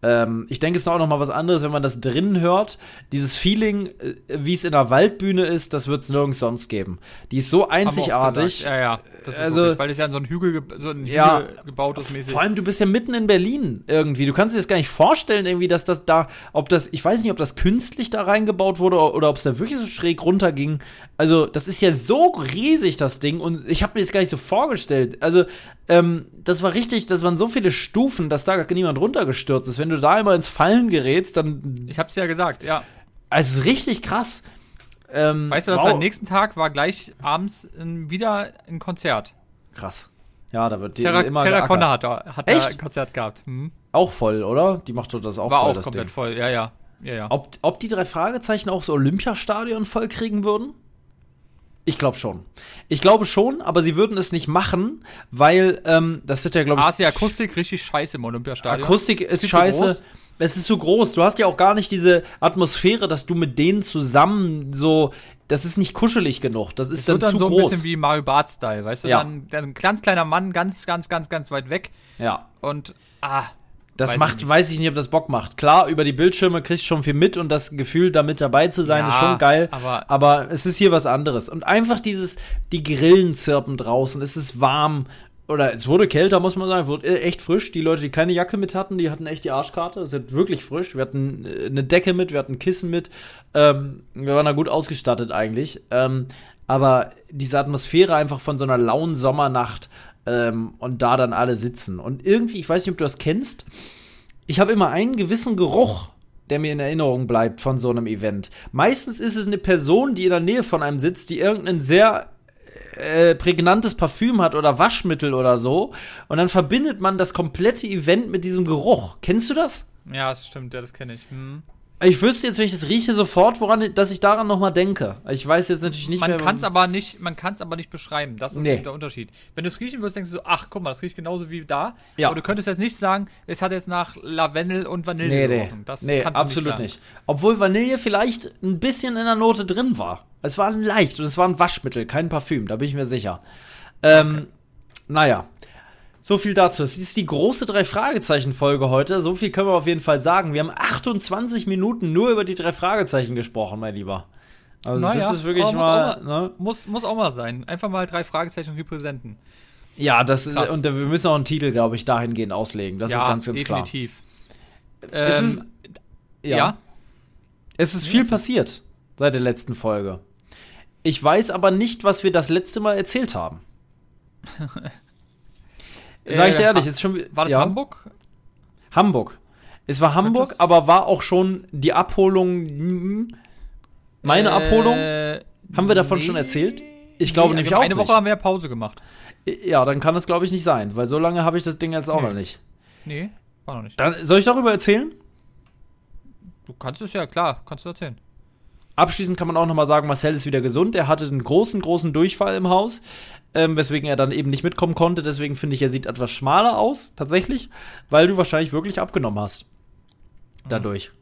Ähm, ich denke, es ist auch noch mal was anderes, wenn man das drinnen hört. Dieses Feeling, äh, wie es in der Waldbühne ist, das wird es nirgends sonst geben. Die ist so einzigartig. Ja, ja. Also- wirklich, weil es ja in so ein Hügel, ge- so ein Ja. Hügel gebaut ist mäßig. Vor allem, du bist ja mitten in Berlin irgendwie. Du kannst dir das gar nicht vorstellen, irgendwie, dass das da, ob das, ich weiß nicht, ob das künstlich da reingebaut wurde oder, oder ob es da wirklich so schräg runterging. Also, das ist ja so riesig, das Ding. Und ich habe mir das gar nicht so vorgestellt. Also, ähm, das war richtig, das waren so viele Stufen, dass da gar niemand runtergestürzt ist. Wenn du da immer ins Fallen gerätst, dann. Ich hab's ja gesagt, ja. Also, es ist richtig krass. Ähm, Weißt du, dass wow. am nächsten Tag war gleich abends ähm, wieder ein Konzert. Krass. Ja, da wird die Sarah, immer Sarah geackert. Connor hat da, hat da Echt? ein Konzert gehabt. Hm. Auch voll, oder? Die macht doch das auch War voll, auch das komplett Ding. voll, ja, ja. Ja, ja. Ob, ob die drei Fragezeichen auch so Olympiastadion voll kriegen würden? Ich glaube schon. Ich glaube schon, aber sie würden es nicht machen, weil ähm, das wird ja, glaube ich, Ah, ist die Akustik richtig scheiße im Olympiastadion. Akustik ist zu scheiße. Es ist zu groß. Du hast ja auch gar nicht diese Atmosphäre, dass du mit denen zusammen so. Das ist nicht kuschelig genug. Das ist Es dann dann zu so ein groß. bisschen wie Mario Bart-Style, weißt du? Ja. Dann, dann ein ganz kleiner Mann, ganz, ganz, ganz, ganz weit weg. ja. Und, ah, Das Weiß ich macht, nicht. weiß ich nicht, ob das Bock macht. Klar, über die Bildschirme kriegst du schon viel mit und das Gefühl, da mit dabei zu sein, Ja, ist schon geil. aber- aber es ist hier was anderes. Und einfach dieses, die Grillen zirpen draußen, es ist warm. Oder es wurde kälter, muss man sagen, wurde e- echt frisch. Die Leute, die keine Jacke mit hatten, die hatten echt die Arschkarte. Es ist wirklich frisch. Wir hatten äh, eine Decke mit, wir hatten Kissen mit. Ähm, wir waren da gut ausgestattet eigentlich. Ähm, aber diese Atmosphäre einfach von so einer lauen Sommernacht ähm, und da dann alle sitzen. Und irgendwie, ich weiß nicht, ob du das kennst, ich habe immer einen gewissen Geruch, der mir in Erinnerung bleibt von so einem Event. Meistens ist es eine Person, die in der Nähe von einem sitzt, die irgendein sehr äh, prägnantes Parfüm hat oder Waschmittel oder so. Und dann verbindet man das komplette Event mit diesem Geruch. Kennst du das? ja, das stimmt, ja, das kenne ich. Hm. Ich wüsste jetzt, wenn ich das rieche, sofort, woran, dass ich daran noch mal denke. Ich weiß jetzt natürlich nicht Man mehr. kann es aber nicht, man kann es aber nicht beschreiben. Das ist Nee. der Unterschied. Wenn du es riechen würdest, denkst du so, ach, guck mal, das riecht genauso wie da. Ja. Aber du könntest jetzt nicht sagen, es hat jetzt nach Lavendel und Vanille Nee, nee. gerochen. Das nee, kannst du absolut nicht. nicht, Obwohl Vanille vielleicht ein bisschen in der Note drin war. Es war leicht und es war ein Waschmittel, kein Parfüm, da bin ich mir sicher. Ähm, naja. So viel dazu. Es ist die große Drei-Fragezeichen-Folge heute. So viel können wir auf jeden Fall sagen. Wir haben 28 Minuten nur über die drei Fragezeichen gesprochen, mein Lieber. Also, Naja, das ist wirklich aber muss mal. auch Ne? Muss, muss auch mal sein. Einfach mal drei Fragezeichen repräsenten. Ja, das Krass. und wir müssen auch einen Titel, glaube ich, dahingehend auslegen. Das ja, ist ganz, ganz klar. definitiv. Es Ähm, ist- ja. ja. Es ist viel passiert. seit der letzten Folge. Ich weiß aber nicht, was wir das letzte Mal erzählt haben. [LAUGHS] Sag ich dir Äh, ehrlich, ist schon. War das ja, Hamburg? Hamburg. Es war Hamburg, das- aber war auch schon die Abholung. Meine Äh, Abholung? Haben wir davon schon erzählt? Ich glaube nämlich wir haben auch Eine nicht. Woche haben wir ja Pause gemacht. Ja, dann kann es, glaube ich, nicht sein, weil so lange habe ich das Ding jetzt auch Nee. noch nicht. Nee, war noch nicht. Dann, soll ich darüber erzählen? Du kannst es ja, klar, kannst du erzählen. Abschließend kann man auch noch mal sagen, Marcel ist wieder gesund. Er hatte einen großen, großen Durchfall im Haus, ähm, weswegen er dann eben nicht mitkommen konnte. Deswegen finde ich, er sieht etwas schmaler aus, tatsächlich, weil du wahrscheinlich wirklich abgenommen hast. Dadurch.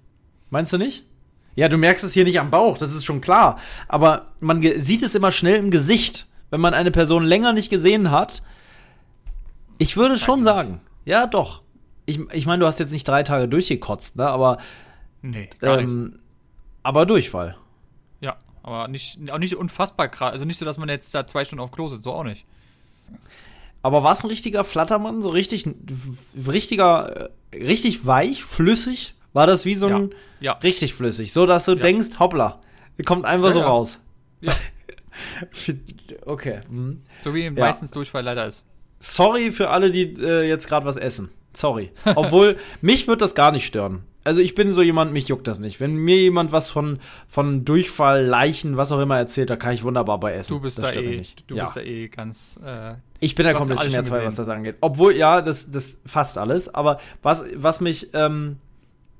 Meinst du nicht? Ja, du merkst es hier nicht am Bauch, das ist schon klar. Aber man sieht es immer schnell im Gesicht, wenn man eine Person länger nicht gesehen hat. Ich würde schon sagen, ja, doch. Ich, ich meine, du hast jetzt nicht drei Tage durchgekotzt, ne? Aber, Nee, gar nicht. ähm, aber Durchfall. Ja, aber nicht, auch nicht unfassbar krass. Also nicht so, dass man jetzt da zwei Stunden auf Klo sitzt, so auch nicht. Aber war es ein richtiger Flattermann? So richtig, richtiger, äh, richtig weich, flüssig? War das wie so ein Ja. richtig flüssig? So, dass du Ja. denkst, hoppla, kommt einfach Ja, so ja. raus. Ja. [LAUGHS] okay. hm. So wie Ja. meistens Durchfall leider ist. Sorry für alle, die äh, jetzt gerade was essen. Sorry. [LAUGHS] Obwohl, mich wird das gar nicht stören. Also ich bin so jemand, mich juckt das nicht. Wenn mir jemand was von, von Durchfall, Leichen, was auch immer erzählt, da kann ich wunderbar bei essen. Du bist das da eh, nicht. du ja. bist da eh ganz, äh, Ich bin da komplett schmerzfrei, was das angeht. Obwohl, ja, das, das fast alles. Aber was, was mich, ähm,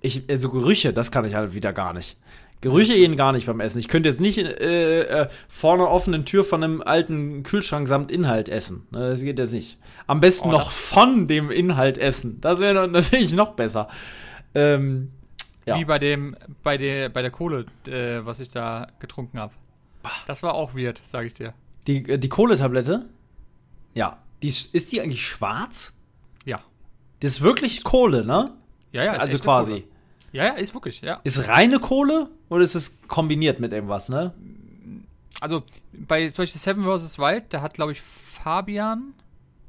ich, also Gerüche, das kann ich halt wieder gar nicht. Gerüche gehen gar nicht beim Essen. Ich könnte jetzt nicht äh, äh, vorne offenen Tür von einem alten Kühlschrank samt Inhalt essen. Ne, Das geht jetzt nicht. Am besten Oh, noch von dem Inhalt essen. Das wäre [LAUGHS] natürlich noch besser. Ähm, ja. wie bei dem, bei der, bei der Kohle, äh, was ich da getrunken habe. Das war auch weird, sage ich dir. Die, äh, die Kohletablette? Ja. Die, ist die eigentlich schwarz? Ja. Das ist wirklich Kohle, ne? Ja, ja, ist also quasi. Kohle. Ja, ja, ist wirklich, ja. Ist reine Kohle oder ist es kombiniert mit irgendwas, ne? Also bei Beispiel Seven vs. Wild, da hat, glaube ich, Fabian,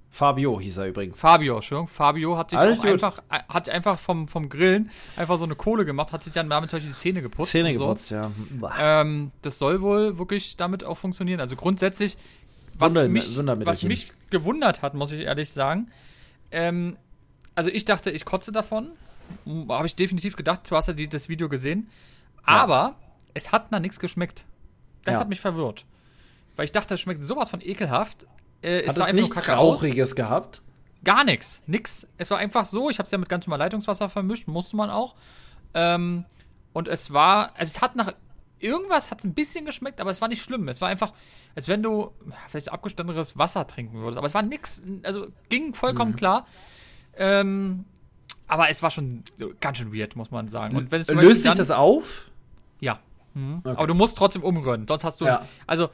Fabio hieß er übrigens. Fabio, Entschuldigung, Fabio hat sich Alles auch gut. einfach, äh, hat einfach vom, vom Grillen einfach so eine Kohle gemacht, hat sich dann damit die Zähne geputzt. Zähne und so. geputzt, ja. Ähm, das soll wohl wirklich damit auch funktionieren. Also grundsätzlich, was, Wunder- mich, was mich gewundert hat, muss ich ehrlich sagen, ähm, also ich dachte, ich kotze davon. Habe ich definitiv gedacht, du hast ja die, das Video gesehen. Aber es hat nach nichts geschmeckt. Das Ja. hat mich verwirrt. Weil ich dachte, es schmeckt sowas von ekelhaft. Äh, Hat es nur nichts kacke aus. Rauchiges gehabt? Gar nichts. Nix. Es war einfach so, ich habe es ja mit ganz normal Leitungswasser vermischt, musste man auch. Ähm, und es war, also es hat nach irgendwas hat es ein bisschen geschmeckt, aber es war nicht schlimm. Es war einfach, als wenn du vielleicht abgestandenes Wasser trinken würdest. Aber es war nix, also ging vollkommen Mhm. klar. Ähm, aber es war schon ganz schön weird, muss man sagen. Und wenn es Löst sich das auf? ja. Mhm. Okay. Aber du musst trotzdem umrühren, sonst hast du. Ja. Also,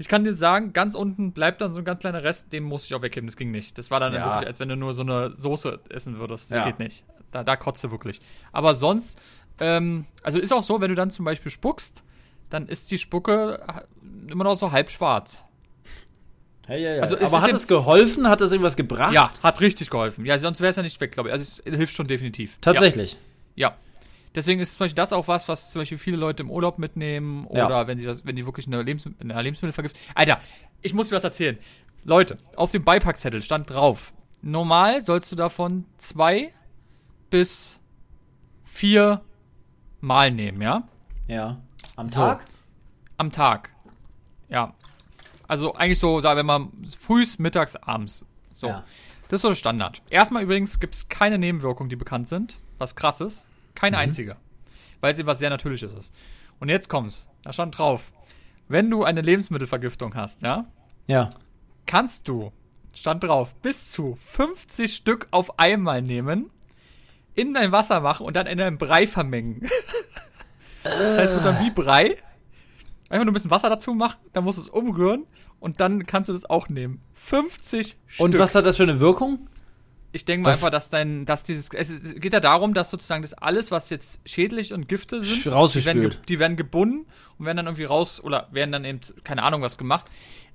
ich kann dir sagen, ganz unten bleibt dann so ein ganz kleiner Rest, den musste ich auch wegheben, das ging nicht. Das war dann Ja. wirklich, als wenn du nur so eine Soße essen würdest. Das Ja. geht nicht. Da, da kotzt du wirklich. Aber sonst, ähm, also ist auch so, wenn du dann zum Beispiel spuckst, dann ist die Spucke immer noch so halb schwarz. Ja, ja, ja. Also Aber hat es geholfen? Hat es irgendwas gebracht? Ja, hat richtig geholfen. Ja, sonst wäre es ja nicht weg, glaube ich. Also es hilft schon definitiv. Tatsächlich. Ja. Deswegen ist zum Beispiel das auch was, was zum Beispiel viele Leute im Urlaub mitnehmen oder Ja. wenn sie was, wenn die wirklich eine, Lebensm eine Lebensmittelvergiftung. Alter, ich muss dir was erzählen. Leute, auf dem Beipackzettel stand drauf: Normal sollst du davon zwei bis vier Mal nehmen, ja? Ja. Am So. Tag? Am Tag. Ja. Also eigentlich so, sagen wir mal, frühs, mittags, abends. So. Ja. Das ist so der Standard. Erstmal übrigens gibt es keine Nebenwirkungen, die bekannt sind. Was krass ist. Keine Mhm. einzige. Weil es etwas sehr Natürliches ist. Und jetzt kommt's. Da stand drauf. Wenn du eine Lebensmittelvergiftung hast, ja, Ja. kannst du, stand drauf, bis zu 50 Stück auf einmal nehmen, in dein Wasser machen und dann in einen Brei vermengen. [LAUGHS] das heißt, wird dann wie Brei. Einfach nur ein bisschen Wasser dazu machen, dann musst du es umrühren und dann kannst du das auch nehmen. 50 Stück. Und was hat das für eine Wirkung? Ich denke mal Das- einfach, dass dein, dass dieses, es es geht ja darum, dass sozusagen das alles, was jetzt schädlich und Gifte sind, die werden, die werden gebunden und werden dann irgendwie raus oder werden dann eben, keine Ahnung, was gemacht.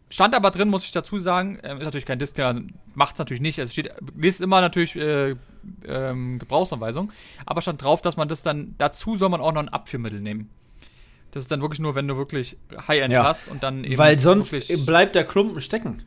Stand aber drin, muss ich dazu sagen, ähm, ist natürlich kein Disclaimer, macht's natürlich nicht. Es steht, liest immer natürlich äh, ähm, Gebrauchsanweisung, aber stand drauf, dass man das dann, dazu soll man auch noch ein Abführmittel nehmen. Das ist dann wirklich nur, wenn du wirklich High-End Ja. hast und dann eben. Weil sonst bleibt der Klumpen stecken.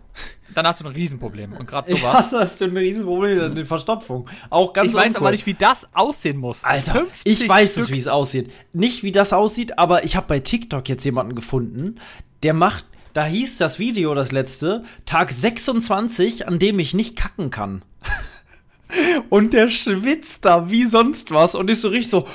dann hast du ein Riesenproblem. Und gerade [LAUGHS] Ja, sowas. hast du ein Riesenproblem, eine Verstopfung. Auch ganz ich weiß uncool. aber nicht, wie das aussehen muss. Alter, 50 ich weiß es, Stück. wie es aussieht. Nicht, wie das aussieht, aber ich habe bei TikTok jetzt jemanden gefunden, der macht, da hieß das Video, das letzte, Tag 26, an dem ich nicht kacken kann. [LAUGHS] Und der schwitzt da wie sonst was und ist so richtig so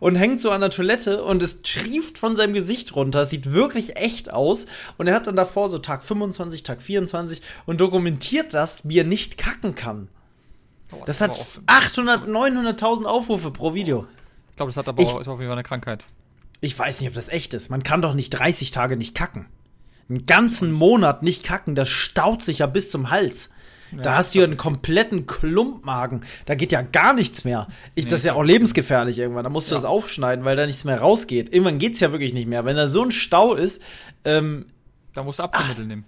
und hängt so an der Toilette und es trieft von seinem Gesicht runter. Es sieht wirklich echt aus. Und er hat dann davor so Tag 25, Tag 24 und dokumentiert das, wie er nicht kacken kann. Oh, Das ist hat aber auch- 800, 900.000 Aufrufe pro Video. Ich glaube, das hat aber Ich- auch, ist auf jeden Fall eine Krankheit. Ich weiß nicht, ob das echt ist. Man kann doch nicht 30 Tage nicht kacken. Einen ganzen Monat nicht kacken, das staut sich ja bis zum Hals. Da Ja, hast du ja einen kompletten Klumpmagen. Da geht ja gar nichts mehr. Ich, Nee, das ist ja auch lebensgefährlich irgendwann. Da musst du Ja. das aufschneiden, weil da nichts mehr rausgeht. Irgendwann geht's ja wirklich nicht mehr. Wenn da so ein Stau ist, ähm, Da musst du Abführmittel nehmen.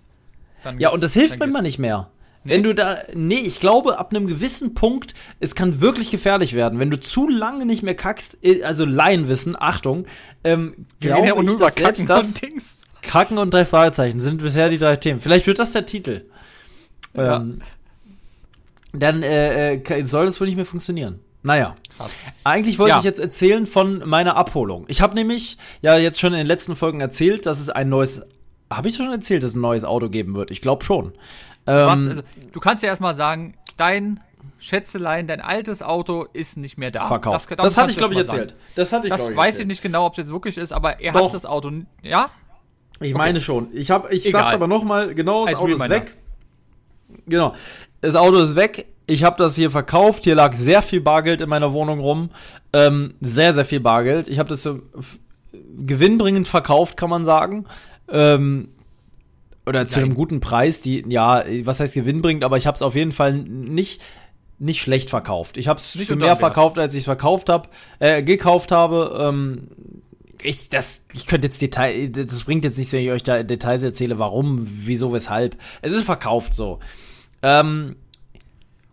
Dann Ja, und das hilft manchmal nicht mehr. Wenn du da, nee, ich glaube, ab einem gewissen Punkt, es kann wirklich gefährlich werden. Wenn du zu lange nicht mehr kackst, äh, also Laienwissen, Achtung, ähm, Wir ja glaube nur ich, dass selbst das. Kacken und drei Fragezeichen sind bisher die drei Themen. Vielleicht wird das der Titel. Ja. Ähm, dann äh, äh, soll das wohl nicht mehr funktionieren. Naja. Krass. Eigentlich wollte Ja. ich jetzt erzählen von meiner Abholung. Ich habe nämlich ja jetzt schon in den letzten Folgen erzählt, dass es ein neues. Habe ich schon erzählt, dass es ein neues Auto geben wird? Ich glaube schon. Was, Ähm, also, du kannst ja erstmal sagen, dein Schätzelein, dein altes Auto ist nicht mehr da. verkauft. Das, Das, hatte ich, glaube ich, erzählt. Das hatte ich, Sagen. Das weiß erzählt. ich nicht genau, ob es jetzt wirklich ist, aber er Doch. hat das Auto. Ja? Ich meine schon. Ich habe, ich Egal. sag's aber noch mal. Genau, das Als Auto ist weg. Genau, das Auto ist weg. Ich habe das hier verkauft. Hier lag sehr viel Bargeld in meiner Wohnung rum. Ähm, sehr, sehr viel Bargeld. Ich habe das gewinnbringend verkauft, kann man sagen. Ähm, oder zu Nein. einem guten Preis. Die, ja, was heißt gewinnbringend? Aber ich habe es auf jeden Fall nicht nicht schlecht verkauft. Ich habe es mehr verkauft, als ich es verkauft habe, äh, gekauft habe. Ähm, ich, das, ich könnte jetzt Detail, das bringt jetzt nichts, wenn ich euch da Details erzähle, warum, wieso, weshalb. Es ist verkauft so. Ähm,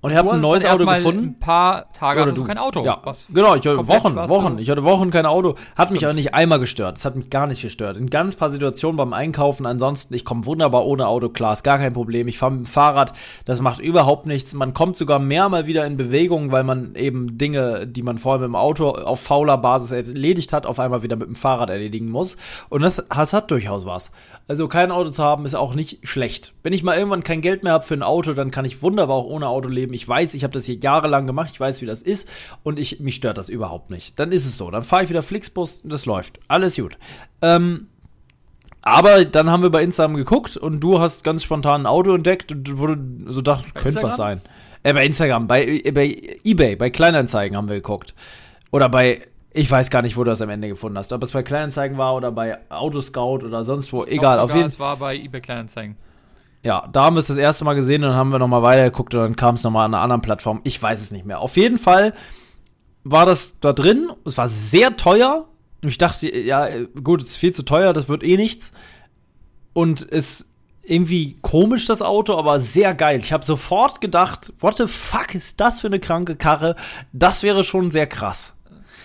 und ich habe Du ein neues Auto gefunden. Ein paar Tage Oder du kein Auto. Ja, genau, ich hatte Wochen, Wochen. Ich hatte Wochen kein Auto. Hat mich aber nicht einmal gestört. Das hat mich gar nicht gestört. In ganz paar Situationen beim Einkaufen. Ansonsten, ich komme wunderbar ohne Auto klar. Ist gar kein Problem. Ich fahre mit dem Fahrrad. Das macht überhaupt nichts. Man kommt sogar mehr mal wieder in Bewegung, weil man eben Dinge, die man vorher mit dem Auto auf fauler Basis erledigt hat, auf einmal wieder mit dem Fahrrad erledigen muss. Und das, das hat durchaus was. Also kein Auto zu haben ist auch nicht schlecht. Wenn ich mal irgendwann kein Geld mehr habe für ein Auto, dann kann ich wunderbar auch ohne Auto leben. Ich weiß, ich habe das hier jahrelang gemacht, ich weiß, wie das ist und ich, mich stört das überhaupt nicht. Dann ist es so. Dann fahre ich wieder Flixbus und das läuft. Alles gut. Ähm, aber dann haben wir bei Instagram geguckt und du hast ganz spontan ein Auto entdeckt und du so dachtest, könnte Instagram? was sein. Äh, bei Instagram, bei, äh, bei Ebay, bei Kleinanzeigen haben wir geguckt. Oder bei, ich weiß gar nicht, wo du das am Ende gefunden hast. Ob es bei Kleinanzeigen war oder bei Autoscout oder sonst wo. Ich Egal, auf sogar, jeden Es war bei eBay Kleinanzeigen. Ja, da haben wir es das erste Mal gesehen und dann haben wir nochmal weitergeguckt und dann kam es nochmal an einer anderen Plattform. Ich weiß es nicht mehr. Auf jeden Fall war das da drin. Es war sehr teuer. Ich dachte, ja, gut, es ist viel zu teuer, das wird eh nichts. Und es irgendwie komisch, das Auto, aber sehr geil. Ich habe sofort gedacht, what the fuck ist das für eine kranke Karre? Das wäre schon sehr krass.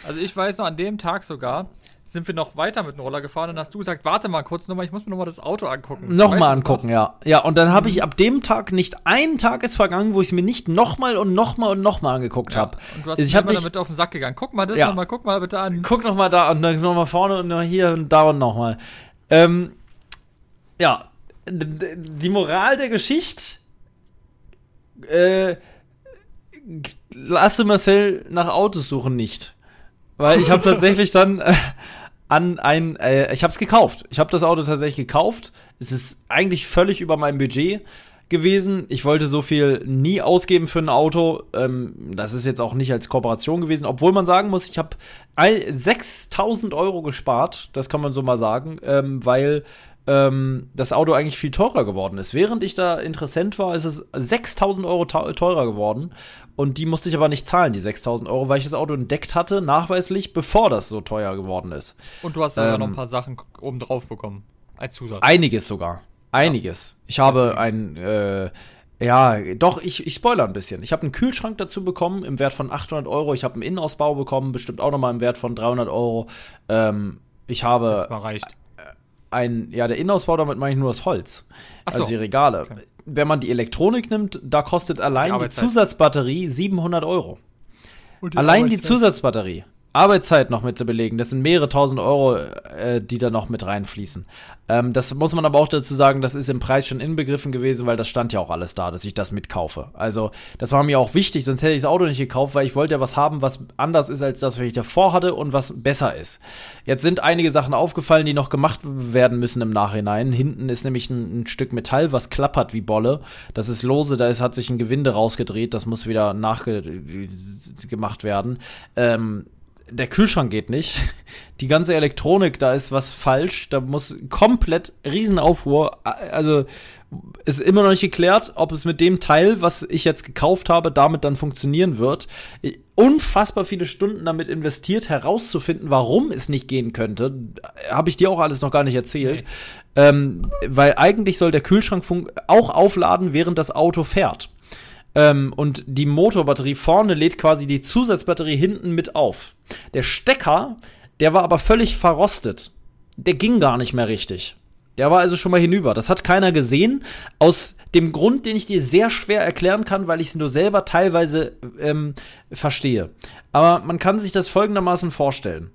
Also ich weiß noch, an dem Tag sogar sind wir noch weiter mit dem Roller gefahren und dann hast du gesagt, warte mal kurz nochmal, ich muss mir nochmal das Auto angucken. Nochmal angucken, ja. Ja, und dann habe ich ab dem Tag nicht ein Tag ist vergangen, wo ich es mir nicht nochmal und nochmal und nochmal angeguckt Ja. habe. Und du hast ich immer mich damit auf den Sack gegangen. Guck mal das Ja. nochmal, guck mal bitte an. guck noch mal da und dann noch mal vorne und noch hier und da und noch mal. Ähm, ja, die Moral der Geschichte äh, lasse Marcel nach Autos suchen nicht. Weil ich habe [LAUGHS] tatsächlich dann äh, an ein, äh, ich habe es gekauft. Ich habe das Auto tatsächlich gekauft. Es ist eigentlich völlig über mein Budget gewesen. Ich wollte so viel nie ausgeben für ein Auto. Ähm, das ist jetzt auch nicht als Kooperation gewesen, obwohl man sagen muss, ich habe 6000 Euro gespart. Das kann man so mal sagen, ähm, weil ähm, das Auto eigentlich viel teurer geworden ist. Während ich da Interessent war, ist es 6000 Euro teu- teurer geworden. Und die musste ich aber nicht zahlen, die 6000 Euro, weil ich das Auto entdeckt hatte, nachweislich, bevor das so teuer geworden ist. Und du hast sogar Ähm, noch ein paar Sachen oben drauf bekommen. Als Zusatz. Einiges sogar. Einiges. Ich habe ein, äh, Ja, doch, ich, ich spoiler ein bisschen. Ich habe einen Kühlschrank dazu bekommen im Wert von 800 Euro. Ich habe einen Innenausbau bekommen, bestimmt auch nochmal im Wert von 300 Euro. Ähm, ich habe Das war reicht. Ein, ja, der Innenausbau, damit meine ich nur das Holz. Ach so. Also die Regale. Okay. Wenn man die Elektronik nimmt, da kostet allein die, Arbeitszeit. Zusatzbatterie 700 Euro. Und Allein die Zusatzbatterie. Arbeitszeit noch mit zu belegen, das sind mehrere tausend Euro, äh, die da noch mit reinfließen. Ähm, das muss man aber auch dazu sagen, das ist im Preis schon inbegriffen gewesen, weil das stand ja auch alles da, dass ich das mitkaufe. Also, das war mir auch wichtig, sonst hätte ich das Auto nicht gekauft, weil ich wollte ja was haben, was anders ist als das, was ich davor hatte und was besser ist. Jetzt sind einige Sachen aufgefallen, die noch gemacht werden müssen im Nachhinein. Hinten ist nämlich ein, ein Stück Metall, was klappert wie Bolle. Das ist lose, da ist, hat sich ein Gewinde rausgedreht, das muss wieder nachgemacht werden. Ähm, der Kühlschrank geht nicht. Die ganze Elektronik, da ist was falsch. Da muss komplett Riesenaufruhr. Also ist immer noch nicht geklärt, ob es mit dem Teil, was ich jetzt gekauft habe, damit dann funktionieren wird. Unfassbar viele Stunden damit investiert, herauszufinden, warum es nicht gehen könnte. Habe ich dir auch alles noch gar nicht erzählt. Ähm, weil eigentlich soll der Kühlschrank auch aufladen, während das Auto fährt. Ähm, und die Motorbatterie vorne lädt quasi die Zusatzbatterie hinten mit auf. Der Stecker, der war aber völlig verrostet. Der ging gar nicht mehr richtig. Der war also schon mal hinüber. Das hat keiner gesehen. Aus dem Grund, den ich dir sehr schwer erklären kann, weil ich es nur selber teilweise ähm, verstehe. Aber man kann sich das folgendermaßen vorstellen.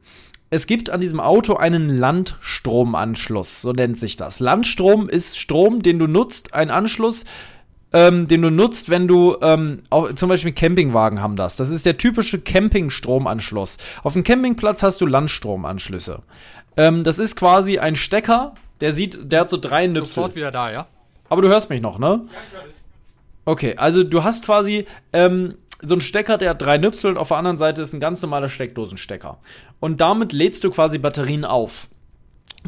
Es gibt an diesem Auto einen Landstromanschluss, so nennt sich das. Landstrom ist Strom, den du nutzt, ein Anschluss, ähm, den du nutzt, wenn du ähm, auch, zum Beispiel Campingwagen haben das. Das ist der typische Campingstromanschluss. Auf dem Campingplatz hast du Landstromanschlüsse. Ähm, das ist quasi ein Stecker, der sieht, der hat so drei Nüpsel. Sofort wieder da, ja? Aber du hörst mich noch, ne? Okay, also du hast quasi ähm, so einen Stecker, der hat drei Nüpsel und auf der anderen Seite ist ein ganz normaler Steckdosenstecker. Und damit lädst du quasi Batterien auf.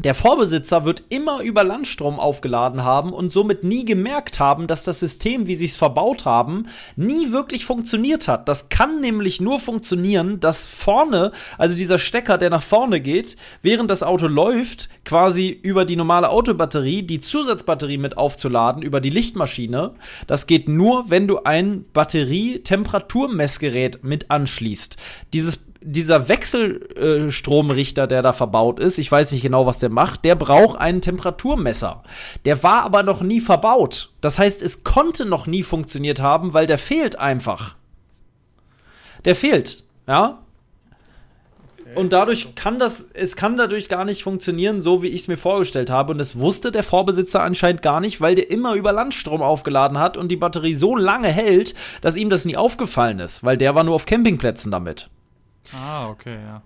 Der Vorbesitzer wird immer über Landstrom aufgeladen haben und somit nie gemerkt haben, dass das System, wie sie es verbaut haben, nie wirklich funktioniert hat. Das kann nämlich nur funktionieren, dass vorne, also dieser Stecker, der nach vorne geht, während das Auto läuft, quasi über die normale Autobatterie die Zusatzbatterie mit aufzuladen, über die Lichtmaschine. Das geht nur, wenn du ein Batterie-Temperaturmessgerät mit anschließt. Dieses dieser Wechselstromrichter, der da verbaut ist, ich weiß nicht genau, was der macht, der braucht einen Temperaturmesser. Der war aber noch nie verbaut. Das heißt, es konnte noch nie funktioniert haben, weil der fehlt einfach. Der fehlt, ja. Und dadurch kann das, es kann dadurch gar nicht funktionieren, so wie ich es mir vorgestellt habe. Und das wusste der Vorbesitzer anscheinend gar nicht, weil der immer über Landstrom aufgeladen hat und die Batterie so lange hält, dass ihm das nie aufgefallen ist, weil der war nur auf Campingplätzen damit. Ah, okay, ja.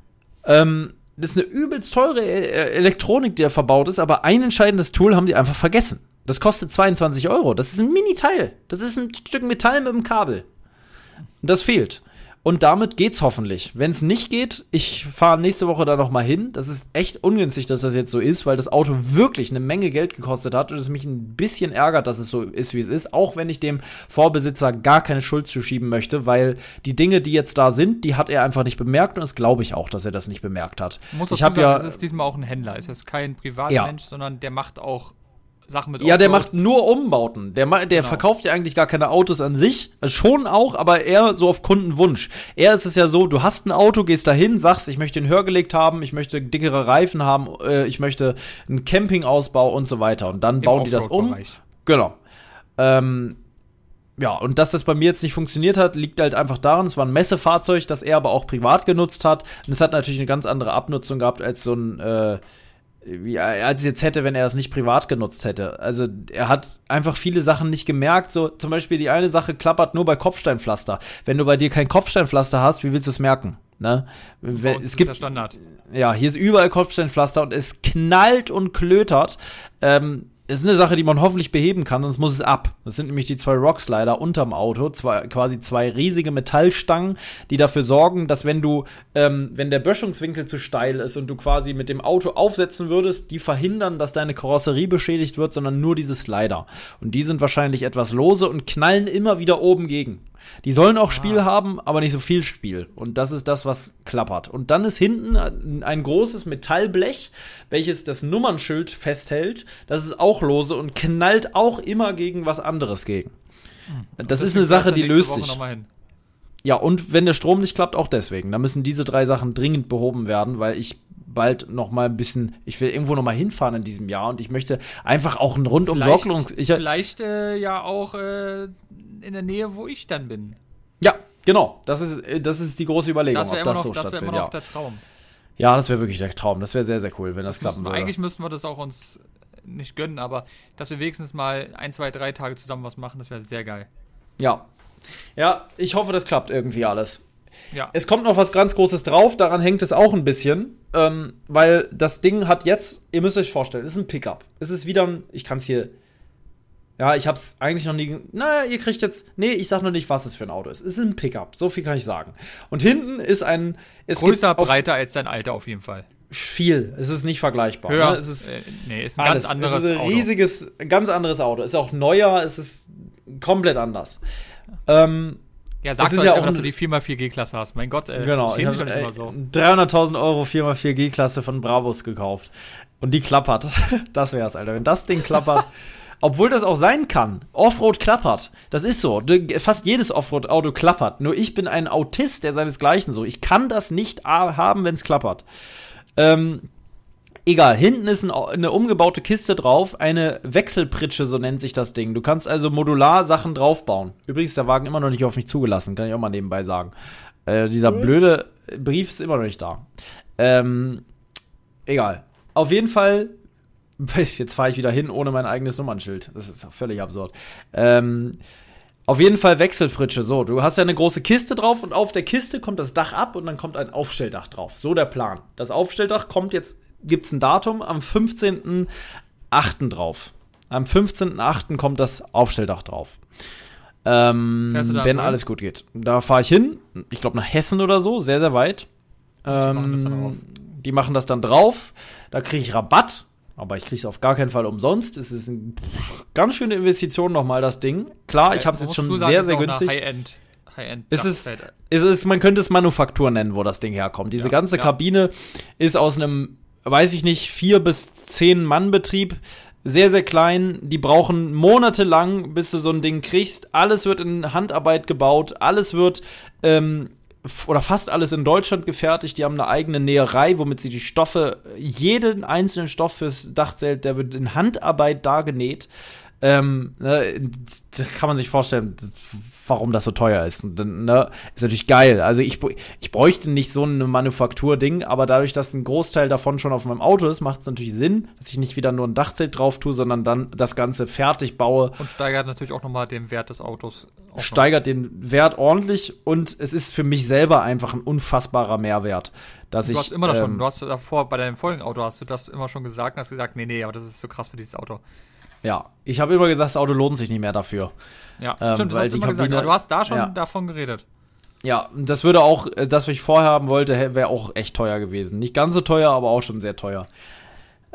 Ähm, das ist eine übelst teure äh, Elektronik, die da verbaut ist, aber ein entscheidendes Tool haben die einfach vergessen. Das kostet 22 Euro. Das ist ein Mini-Teil. Das ist ein Stück Metall mit einem Kabel. Und das fehlt. Und damit geht's hoffentlich. Wenn es nicht geht, ich fahre nächste Woche da noch mal hin. Das ist echt ungünstig, dass das jetzt so ist, weil das Auto wirklich eine Menge Geld gekostet hat und es mich ein bisschen ärgert, dass es so ist, wie es ist. Auch wenn ich dem Vorbesitzer gar keine Schuld zuschieben möchte, weil die Dinge, die jetzt da sind, die hat er einfach nicht bemerkt und das glaube ich auch, dass er das nicht bemerkt hat. Muss ich habe ja es ist diesmal auch ein Händler. Es ist kein Ja. Privatmensch, sondern der macht auch Sachen mit Ja, der macht nur Umbauten. Der, der Genau. verkauft ja eigentlich gar keine Autos an sich. Also schon auch, aber eher so auf Kundenwunsch. Er ist es ja so, du hast ein Auto, gehst dahin, sagst, ich möchte ihn hörgelegt haben, ich möchte dickere Reifen haben, äh, ich möchte einen Campingausbau und so weiter. Und dann Im bauen die das um. Genau. Ähm, ja, und dass das bei mir jetzt nicht funktioniert hat, liegt halt einfach daran, es war ein Messefahrzeug, das er aber auch privat genutzt hat. Und es hat natürlich eine ganz andere Abnutzung gehabt als so ein, äh, wie, als es jetzt hätte, wenn er das nicht privat genutzt hätte. Also er hat einfach viele Sachen nicht gemerkt. So zum Beispiel die eine Sache klappert nur bei Kopfsteinpflaster. Wenn du bei dir kein Kopfsteinpflaster hast, wie willst du es merken? Ne? Wenn- Es ist gibt der Standard. ja, hier ist überall Kopfsteinpflaster und es knallt und klötert. Ähm, es ist eine Sache, die man hoffentlich beheben kann, sonst muss es ab. Das sind nämlich die zwei Rockslider unterm Auto, zwei, quasi zwei riesige Metallstangen, die dafür sorgen, dass wenn du, ähm, wenn der Böschungswinkel zu steil ist und du quasi mit dem Auto aufsetzen würdest, die verhindern, dass deine Karosserie beschädigt wird, sondern nur diese Slider. Und die sind wahrscheinlich etwas lose und knallen immer wieder oben gegen. Die sollen auch Spiel haben, aber nicht so viel Spiel. Und das ist das, was klappert. Und dann ist hinten ein großes Metallblech, welches das Nummernschild festhält. Das ist auch lose und knallt auch immer gegen was anderes gegen. Mhm. Das ist eine Sache, die löst sich. Ja, und wenn der Strom nicht klappt, auch deswegen. Da müssen diese drei Sachen dringend behoben werden, weil ich bald noch mal ein bisschen, ich will irgendwo noch mal hinfahren in diesem Jahr und ich möchte einfach auch ein rundum. Ich, vielleicht äh, ja auch äh, in der Nähe, wo ich dann bin. ja, genau. Das ist, äh, das ist die große Überlegung, Das wäre ob immer, das noch, so das wär immer stattfindet. noch Ja. der Traum. ja, das wäre wirklich der Traum. Das wäre sehr, sehr cool, wenn das, klappen Müssen würde. eigentlich müssten wir das auch uns nicht gönnen, aber dass wir wenigstens mal ein, zwei, drei Tage zusammen was machen, das wäre sehr geil. Ja. Ja, ich hoffe, das klappt irgendwie alles. Ja. Es kommt noch was ganz Großes drauf, daran hängt es auch ein bisschen, ähm, weil das Ding hat jetzt, ihr müsst euch vorstellen, es ist ein Pickup. Es ist wieder ein, ich kann es hier, ja, ich hab's eigentlich noch nie, ge- na, ihr kriegt jetzt, nee, ich sag noch nicht, was es für ein Auto ist. Es ist ein Pickup, so viel kann ich sagen. Und hinten ist ein, es Größer, breiter als dein Alter auf jeden Fall. Viel, es ist nicht vergleichbar. Höher. Ne? Es ist, äh, nee, ist ein alles. ganz anderes es ist ein Auto. riesiges, ganz anderes Auto. Ist auch neuer, es ist komplett anders. Ähm, Ja, sag doch ja einfach, auch dass du die 4x4G-Klasse hast. Mein Gott, äh, Genau, schäm ich dich doch habe nicht immer so. 300.000 Euro 4x4 G-Klasse von Brabus gekauft. Und die klappert. [LAUGHS] Das wär's, Alter. Wenn das Ding klappert, [LAUGHS] obwohl das auch sein kann. Offroad klappert. Das ist so. Fast jedes Offroad-Auto klappert. Nur ich bin ein Autist, der seinesgleichen so. Ich kann das nicht haben, wenn es klappert. Ähm, Egal, hinten ist ein, eine umgebaute Kiste drauf, eine Wechselpritsche, so nennt sich das Ding. Du kannst also modular Sachen draufbauen. Übrigens ist der Wagen immer noch nicht auf mich zugelassen, kann ich auch mal nebenbei sagen. Äh, dieser blöde Brief ist immer noch nicht da. Ähm, egal. Auf jeden Fall, [LAUGHS] jetzt fahre ich wieder hin ohne mein eigenes Nummernschild. Das ist völlig absurd. Ähm, auf jeden Fall Wechselfritsche. So, du hast ja eine große Kiste drauf und auf der Kiste kommt das Dach ab und dann kommt ein Aufstelldach drauf. So der Plan. Das Aufstelldach kommt jetzt, gibt's ein Datum, am 15.8. drauf. Am 15.8. kommt das Aufstelldach drauf. Ähm, wenn wohin? alles gut geht. Da fahre ich hin. Ich glaube nach Hessen oder so, sehr, sehr weit. machen. Ähm, die machen das dann drauf. Da kriege ich Rabatt. Aber ich kriege es auf gar keinen Fall umsonst. Es ist eine ganz schöne Investition nochmal, das Ding. Klar, ich habe es jetzt schon zusagen, sehr, sehr günstig. High-End. High-End. Es ist, es ist, man könnte es Manufaktur nennen, wo das Ding herkommt. Diese Ja, ganze ja. Kabine ist aus einem, weiß ich nicht, vier bis zehn Mann Betrieb. Sehr, sehr klein. Die brauchen monatelang, bis du so ein Ding kriegst. Alles wird in Handarbeit gebaut. Alles wird, ähm, oder fast alles in Deutschland gefertigt. Die haben eine eigene Näherei, womit sie die Stoffe, jeden einzelnen Stoff fürs Dachzelt, der wird in Handarbeit da genäht. Ähm, ne, da kann man sich vorstellen, warum das so teuer ist. Ne, ist natürlich geil. Also ich, ich bräuchte nicht so ein Manufakturding, aber dadurch, dass ein Großteil davon schon auf meinem Auto ist, macht es natürlich Sinn, dass ich nicht wieder nur ein Dachzelt drauf tue, sondern dann das Ganze fertig baue. Und steigert natürlich auch nochmal den Wert des Autos. auch noch. Steigert den Wert ordentlich und es ist für mich selber einfach ein unfassbarer Mehrwert. Dass Du ich, hast immer das schon, ähm, du hast davor bei deinem Folgenauto hast du das immer schon gesagt und hast gesagt, nee, nee, aber das ist so krass für dieses Auto. Ja, ich habe immer gesagt, das Auto lohnt sich nicht mehr dafür. Ja, Ähm, stimmt, das weil hast du die immer gesagt, Kabine- aber du hast da schon Ja. davon geredet. Ja, das würde auch, äh, das, was ich vorher haben wollte, wäre auch echt teuer gewesen. Nicht ganz so teuer, aber auch schon sehr teuer.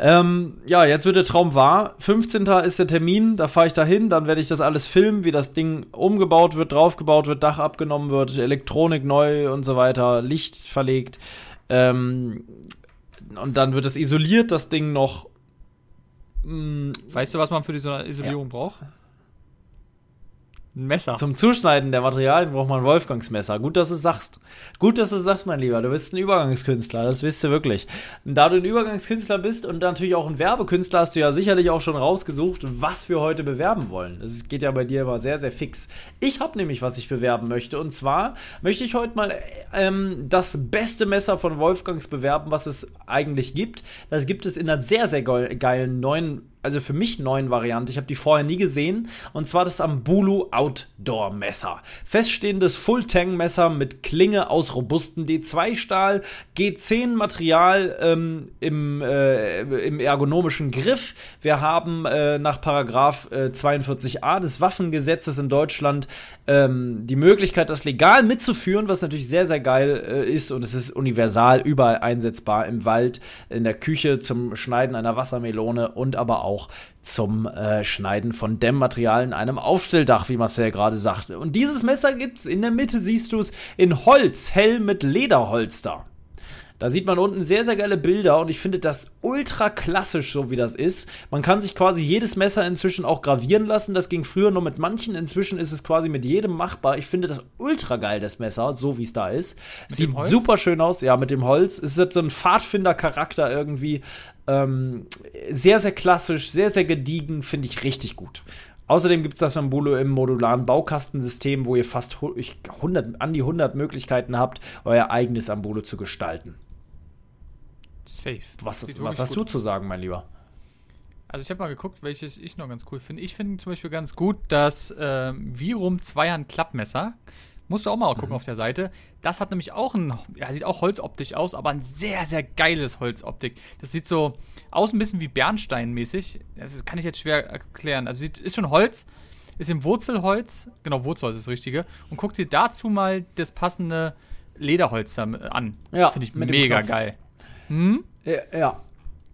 Ähm, ja, jetzt wird der Traum wahr. 15. ist der Termin, da fahre ich da hin, dann werde ich das alles filmen, wie das Ding umgebaut wird, draufgebaut wird, Dach abgenommen wird, Elektronik neu und so weiter, Licht verlegt. Ähm, und dann wird es isoliert, das Ding noch. Mm, Weißt du, was man für diese Isolierung braucht? Ein Messer. Zum Zuschneiden der Materialien braucht man Wolfgangsmesser. Gut, dass du es sagst. Gut, dass du es sagst, mein Lieber. Du bist ein Übergangskünstler, das wisst du wirklich. Da du ein Übergangskünstler bist und natürlich auch ein Werbekünstler, hast du ja sicherlich auch schon rausgesucht, was wir heute bewerben wollen. Es geht ja bei dir immer sehr, sehr fix. Ich habe nämlich, was ich bewerben möchte. Und zwar möchte ich heute mal ähm, das beste Messer von Wolfgangs bewerben, was es eigentlich gibt. Das gibt es in einer sehr, sehr geil- geilen neuen also für mich neuen Variante. Ich habe die vorher nie gesehen. Und zwar das Ambulu Outdoor Messer. Feststehendes Full-Tang-Messer mit Klinge aus robustem D2-Stahl, G10 Material ähm, im, äh, im ergonomischen Griff. Wir haben äh, nach Paragraph äh, 42a des Waffengesetzes in Deutschland ähm, die Möglichkeit, das legal mitzuführen, was natürlich sehr, sehr geil äh, ist. Und es ist universal überall einsetzbar. Im Wald, in der Küche, zum Schneiden einer Wassermelone und aber auch zum äh, Schneiden von Dämmmaterial in einem Aufstelldach, wie Marcel gerade sagte. Und dieses Messer gibt's in der Mitte, siehst du es, in Holz, hell mit Lederholster. Da sieht man unten sehr, sehr geile Bilder und ich finde das ultra klassisch, so wie das ist. Man kann sich quasi jedes Messer inzwischen auch gravieren lassen. Das ging früher nur mit manchen. Inzwischen ist es quasi mit jedem machbar. Ich finde das ultra geil, das Messer, so wie es da ist. Mit Sieht super schön aus, ja, mit dem Holz. Es hat so einen Pfadfinder-Charakter irgendwie. Ähm, sehr, sehr klassisch, sehr, sehr gediegen, finde ich richtig gut. Außerdem gibt es das Ambulo im modularen Baukastensystem, wo ihr fast hu- ich- 100, an die 100 Möglichkeiten habt, euer eigenes Ambulo zu gestalten. Safe. Was, was hast gut du zu sagen, mein Lieber? Also ich habe mal geguckt, welches ich noch ganz cool finde. Ich finde zum Beispiel ganz gut das ähm, Virum Zweihand Klappmesser. Musst du auch mal gucken auf der Seite. Das hat nämlich auch ein, ja, sieht auch holzoptisch aus, aber ein sehr, sehr geiles Holzoptik. Das sieht so aus ein bisschen wie Bernstein-mäßig. Das kann ich jetzt schwer erklären. Also sieht, ist schon Holz, ist im Wurzelholz, genau, Wurzelholz ist das Richtige. Und guck dir dazu mal das passende Lederholz da an. Ja, Finde ich mega Knopf. Geil. Ja. ja.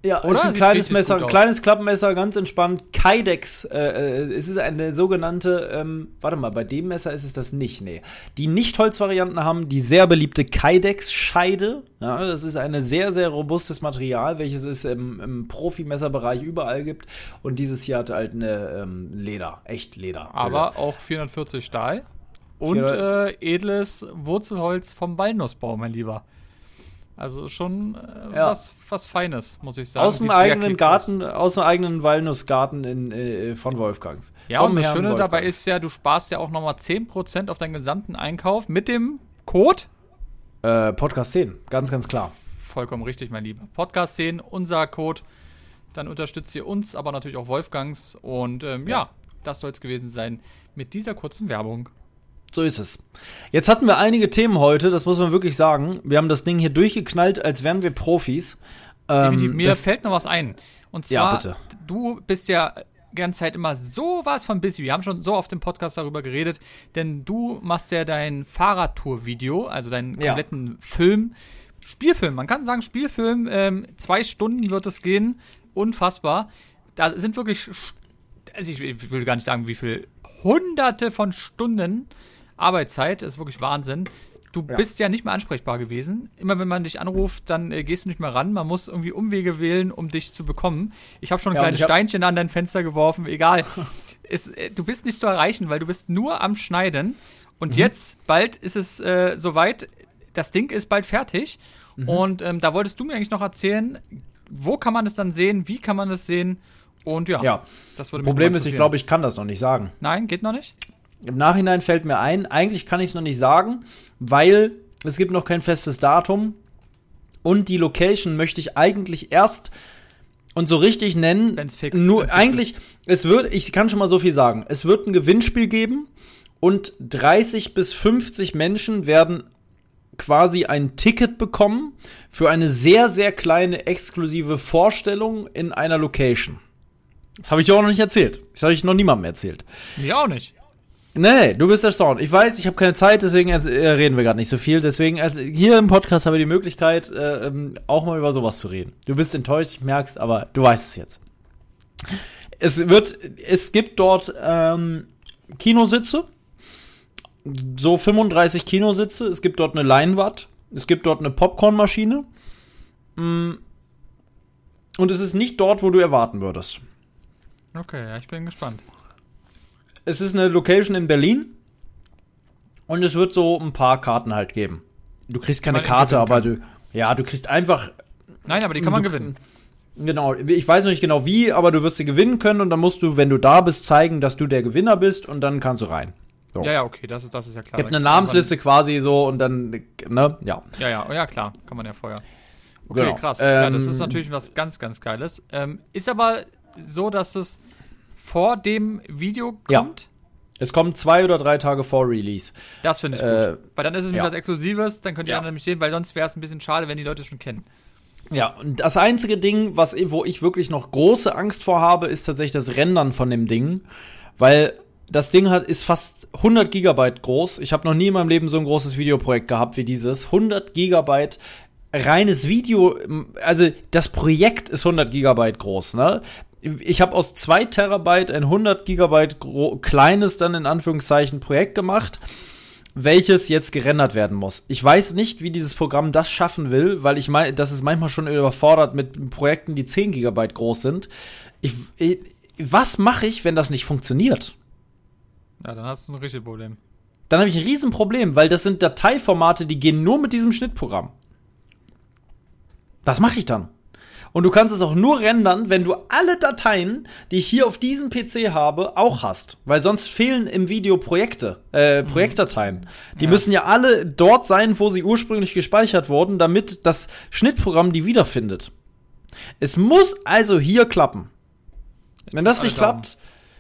Ja, Oder? ist ein Sieht kleines Messer, ein kleines Klappmesser, ganz entspannt. Kydex, äh, äh, es ist eine sogenannte, ähm, warte mal, bei dem Messer ist es das nicht, nee. Die Nicht-Holz-Varianten haben die sehr beliebte Kydex-Scheide. Ja, das ist ein sehr, sehr robustes Material, welches es im, im Profimesserbereich überall gibt. Und dieses hier hat halt eine ähm, Leder, echt Leder. Aber auch 440 Stahl. Und 400 äh, edles Wurzelholz vom Walnussbaum, mein Lieber. Also schon äh, Ja. was, was Feines, muss ich sagen. aus dem Sieht eigenen Garten, aus. aus dem eigenen Walnussgarten in, äh, von Wolfgangs. Ja, Vom und das Herrn Schöne dabei Wolfgangs. ist ja, du sparst ja auch nochmal 10% auf deinen gesamten Einkauf mit dem Code. Äh, Podcast 10, ganz, ganz klar. Vollkommen richtig, mein Lieber. Podcast 10, unser Code. Dann unterstützt ihr uns, aber natürlich auch Wolfgangs. Und ähm, ja. Ja. das soll es gewesen sein mit dieser kurzen Werbung. So ist es. Jetzt hatten wir einige Themen heute, das muss man wirklich sagen. Wir haben das Ding hier durchgeknallt, als wären wir Profis. Ähm, Mir fällt noch was ein. Und Ja, zwar, bitte. du bist ja die ganze Zeit immer sowas von busy. Wir haben schon so auf dem Podcast darüber geredet, denn du machst ja dein Fahrradtour-Video, also deinen Ja. kompletten Film. Spielfilm, man kann sagen Spielfilm, ähm, zwei Stunden wird es gehen, unfassbar. Da sind wirklich, also ich, ich will gar nicht sagen, wie viel, hunderte von Stunden Arbeitszeit, das ist wirklich Wahnsinn. Du Ja. bist ja nicht mehr ansprechbar gewesen. Immer wenn man dich anruft, dann äh, gehst du nicht mehr ran. Man muss irgendwie Umwege wählen, um dich zu bekommen. Ich habe schon ein Ja, kleines Steinchen an dein Fenster geworfen, egal. [LAUGHS] es, äh, du bist nicht zu erreichen, weil du bist nur am Schneiden. Und Mhm. jetzt, bald ist es äh, soweit, das Ding ist bald fertig. Mhm. Und ähm, da wolltest du mir eigentlich noch erzählen, wo kann man es dann sehen, wie kann man es sehen? Und ja, Ja. das würde mich Problem ist, ich glaube, ich kann das noch nicht sagen. Nein, geht noch nicht? Im Nachhinein fällt mir ein, eigentlich kann ich es noch nicht sagen, weil es gibt noch kein festes Datum und die Location möchte ich eigentlich erst und so richtig nennen. Wenn's fix- Nur wenn's fix eigentlich, es wird, ich kann schon mal so viel sagen. Es wird ein Gewinnspiel geben und 30 bis 50 Menschen werden quasi ein Ticket bekommen für eine sehr, sehr kleine exklusive Vorstellung in einer Location. Das habe ich auch noch nicht erzählt. Das habe ich noch niemandem erzählt. Mir auch nicht. Nee, du bist erstaunt. Ich weiß, ich habe keine Zeit, deswegen äh, reden wir gerade nicht so viel. Deswegen, also hier im Podcast haben wir die Möglichkeit, äh, ähm, auch mal über sowas zu reden. Du bist enttäuscht, ich merk's, aber du weißt es jetzt. Es wird, es gibt dort ähm, Kinositze, so 35 Kinositze. Es gibt dort eine Leinwand, es gibt dort eine Popcornmaschine. Mm. Und es ist nicht dort, wo du erwarten würdest. Okay, ja, ich bin gespannt. Es ist eine Location in Berlin. Und es wird so ein paar Karten halt geben. Du kriegst keine Karte, aber du. Ja, du kriegst einfach. Nein, aber die kann man du, gewinnen. Genau, ich weiß noch nicht genau wie, aber du wirst sie gewinnen können und dann musst du, wenn du da bist, zeigen, dass du der Gewinner bist und dann kannst du rein. So. Ja, ja, okay, das ist, das ist ja klar. Gibt eine Namensliste quasi so und dann, ne, ja. Ja, ja, ja, klar, kann man ja vorher. Okay, Genau. krass. ja, das Ähm, ist natürlich was ganz, ganz Geiles. Ähm, ist aber so, dass es vor dem Video Ja. kommt? Es kommt zwei oder drei Tage vor Release. Das finde ich Äh, gut. Weil dann ist es ja. was Exklusives, dann könnt ihr Ja. nämlich sehen, weil sonst wäre es ein bisschen schade, wenn die Leute es schon kennen. Ja, und das einzige Ding, was, wo ich wirklich noch große Angst vor habe, ist tatsächlich das Rendern von dem Ding. Weil das Ding hat, ist fast 100 Gigabyte groß. Ich habe noch nie in meinem Leben so ein großes Videoprojekt gehabt wie dieses. 100 Gigabyte reines Video, also das Projekt ist 100 Gigabyte groß, ne? Ich habe aus 2 Terabyte ein 100 Gigabyte kleines dann in Anführungszeichen Projekt gemacht. welches jetzt gerendert werden muss. Ich weiß nicht, wie dieses Programm das schaffen will, weil ich meine, das ist manchmal schon überfordert mit Projekten, die 10 GB groß sind. Ich, ich was mache ich, wenn das nicht funktioniert? Ja, dann hast du ein richtiges Problem. Dann habe ich ein Riesenproblem, weil das sind Dateiformate, die gehen nur mit diesem Schnittprogramm. Was mache ich dann? Und du kannst es auch nur rendern, wenn du alle Dateien, die ich hier auf diesem PC habe, auch hast. Weil sonst fehlen im Video Projekte, äh, mhm. Projektdateien. Die ja. müssen ja alle dort sein, wo sie ursprünglich gespeichert wurden, damit das Schnittprogramm die wiederfindet. Es muss also hier klappen. Wenn das nicht klappt,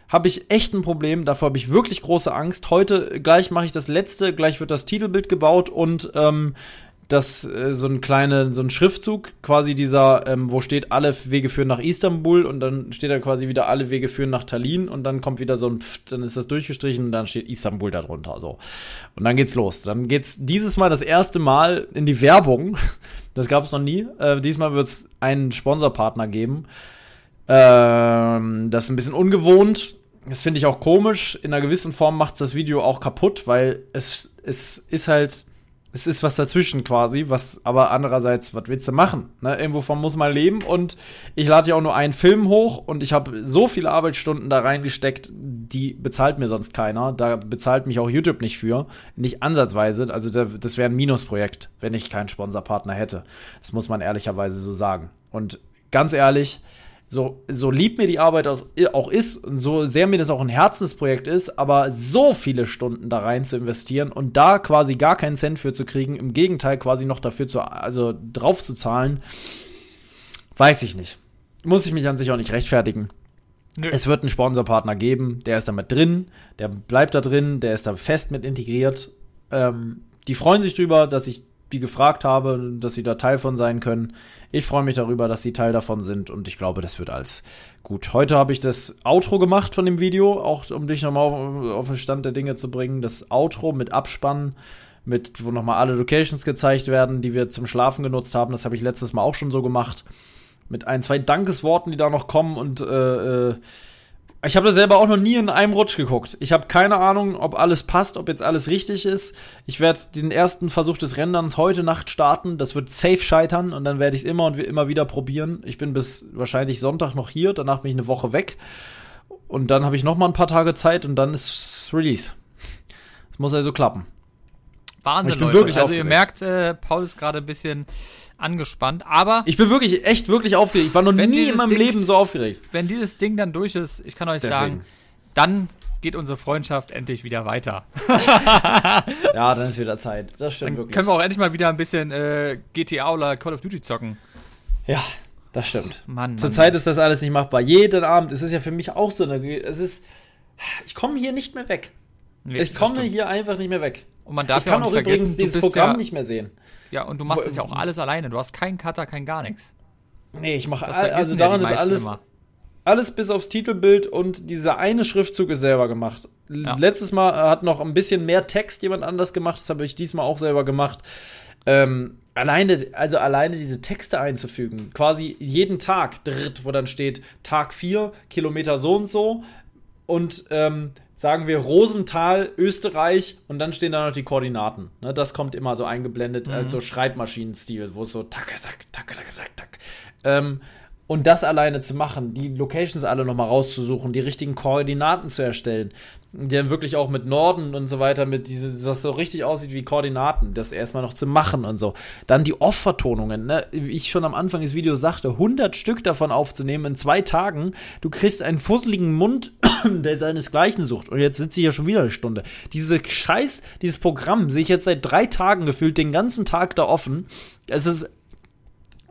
habe ich echt ein Problem. Davor habe ich wirklich große Angst. Heute gleich mache ich das letzte, gleich wird das Titelbild gebaut und ähm, das äh, so ein kleiner, so ein Schriftzug, quasi dieser, ähm, wo steht, alle Wege führen nach Istanbul und dann steht da quasi wieder alle Wege führen nach Tallinn und dann kommt wieder so ein Pft, dann ist das durchgestrichen und dann steht Istanbul darunter. So. Und dann geht's los. Dann geht's dieses Mal das erste Mal in die Werbung. [LAUGHS] Das gab es noch nie. Äh, diesmal wird es einen Sponsorpartner geben. Ähm, das ist ein bisschen ungewohnt. Das finde ich auch komisch. In einer gewissen Form macht das Video auch kaputt, weil es, es ist halt es ist was dazwischen quasi, was aber andererseits, was willst du machen? Ne? Irgendwovon muss man leben und ich lade ja auch nur einen Film hoch und ich habe so viele Arbeitsstunden da reingesteckt, die bezahlt mir sonst keiner. Da bezahlt mich auch YouTube nicht für, nicht ansatzweise. Also das wäre ein Minusprojekt, wenn ich keinen Sponsorpartner hätte. Das muss man ehrlicherweise so sagen. Und ganz ehrlich, so, so lieb mir die Arbeit auch ist und so sehr mir das auch ein Herzensprojekt ist, aber so viele Stunden da rein zu investieren und da quasi gar keinen Cent für zu kriegen, im Gegenteil quasi noch dafür zu, also drauf zu zahlen, weiß ich nicht. Muss ich mich an sich auch nicht rechtfertigen. Nö. Es wird einen Sponsorpartner geben, der ist damit drin, der bleibt da drin, der ist da fest mit integriert. Ähm, die freuen sich drüber, dass ich die gefragt habe, dass sie da Teil von sein können. Ich freue mich darüber, dass sie Teil davon sind und ich glaube, das wird alles gut. Heute habe ich das Outro gemacht von dem Video, auch um dich nochmal auf, auf den Stand der Dinge zu bringen. Das Outro mit Abspann, mit, wo nochmal alle Locations gezeigt werden, die wir zum Schlafen genutzt haben. Das habe ich letztes Mal auch schon so gemacht. Mit ein, zwei Dankesworten, die da noch kommen und äh, äh, ich habe das selber auch noch nie in einem Rutsch geguckt. Ich habe keine Ahnung, ob alles passt, ob jetzt alles richtig ist. Ich werde den ersten Versuch des Renderns heute Nacht starten. Das wird safe scheitern und dann werde ich es immer und immer wieder probieren. Ich bin bis wahrscheinlich Sonntag noch hier, danach bin ich eine Woche weg. Und dann habe ich noch mal ein paar Tage Zeit und dann ist Release. Es muss also klappen. Wahnsinn, ich bin Leute. Wirklich also ihr merkt, äh, Paul ist gerade ein bisschen angespannt. Aber ich bin wirklich, echt wirklich aufgeregt. Ich war noch nie in meinem Ding, Leben so aufgeregt. Wenn dieses Ding dann durch ist, ich kann euch Deswegen. sagen, dann geht unsere Freundschaft endlich wieder weiter. [LAUGHS] ja, dann ist wieder Zeit. Das stimmt dann wirklich. Können wir auch endlich mal wieder ein bisschen äh, GTA oder Call of Duty zocken. Ja, das stimmt. Mann. Zurzeit Mann. ist das alles nicht machbar. Jeden Abend. Es ist ja für mich auch so eine. Es ist. Ich komme hier nicht mehr weg. Nee, ich komme hier einfach nicht mehr weg. Und man darf ich ja kann auch, auch übrigens dieses Programm ja, nicht mehr sehen. Ja, und du machst es ja auch alles alleine. Du hast keinen Cutter, kein gar nichts. Nee, ich mache also daran ja ist alles immer. alles bis aufs Titelbild und dieser eine Schriftzug ist selber gemacht. Ja. Letztes Mal hat noch ein bisschen mehr Text jemand anders gemacht, das habe ich diesmal auch selber gemacht. Ähm, alleine, also alleine diese Texte einzufügen, quasi jeden Tag, dritt, wo dann steht Tag 4, Kilometer so und so und ähm, sagen wir Rosenthal, Österreich und dann stehen da noch die Koordinaten. Ne, das kommt immer so eingeblendet mhm. als so Schreibmaschinenstil, wo es so tak, tak, tak, tak, tak, tak. Ähm, und das alleine zu machen, die Locations alle nochmal rauszusuchen, die richtigen Koordinaten zu erstellen, die dann wirklich auch mit Norden und so weiter, mit diese, das so richtig aussieht wie Koordinaten, das erstmal noch zu machen und so. Dann die Off-Vertonungen, ne? Wie ich schon am Anfang des Videos sagte, 100 Stück davon aufzunehmen in zwei Tagen, du kriegst einen fusseligen Mund, [CLEARS THROAT] der seinesgleichen sucht. Und jetzt sitze ich ja schon wieder eine Stunde. Diese Scheiß, dieses Programm sehe ich jetzt seit drei Tagen gefühlt den ganzen Tag da offen. Es ist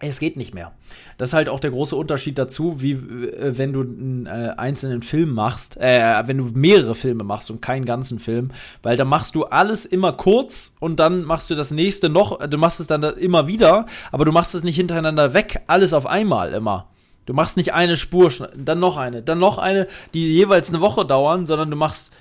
es geht nicht mehr. Das ist halt auch der große Unterschied dazu, wie äh, wenn du einen äh, einzelnen Film machst, äh, wenn du mehrere Filme machst und keinen ganzen Film, weil da machst du alles immer kurz und dann machst du das nächste noch, du machst es dann immer wieder, aber du machst es nicht hintereinander weg, alles auf einmal immer. Du machst nicht eine Spur, dann noch eine, dann noch eine, die jeweils eine Woche dauern, sondern du machst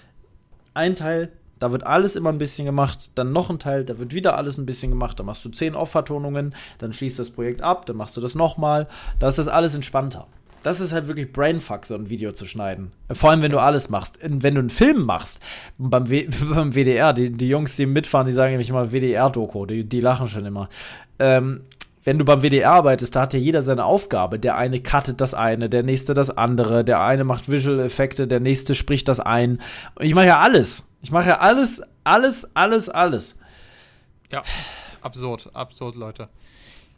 ein Teil, da wird alles immer ein bisschen gemacht, dann noch ein Teil, da wird wieder alles ein bisschen gemacht, dann machst du zehn Off-Vertonungen, dann schließt das Projekt ab, dann machst du das nochmal, da ist das alles entspannter. das ist halt wirklich Brainfuck, so ein Video zu schneiden. Vor allem, wenn du alles machst. Wenn du einen Film machst, beim, w [LAUGHS] beim WDR, die, die Jungs, die mitfahren, die sagen nämlich immer WDR-Doku, die, die lachen schon immer. Ähm, wenn du beim WDR arbeitest, da hat ja jeder seine Aufgabe. Der eine cuttet das eine, der nächste das andere, der eine macht Visual-Effekte, der nächste spricht das ein. Ich mache ja alles. Ich mache ja alles, alles, alles, alles. Ja, absurd, absurd, Leute.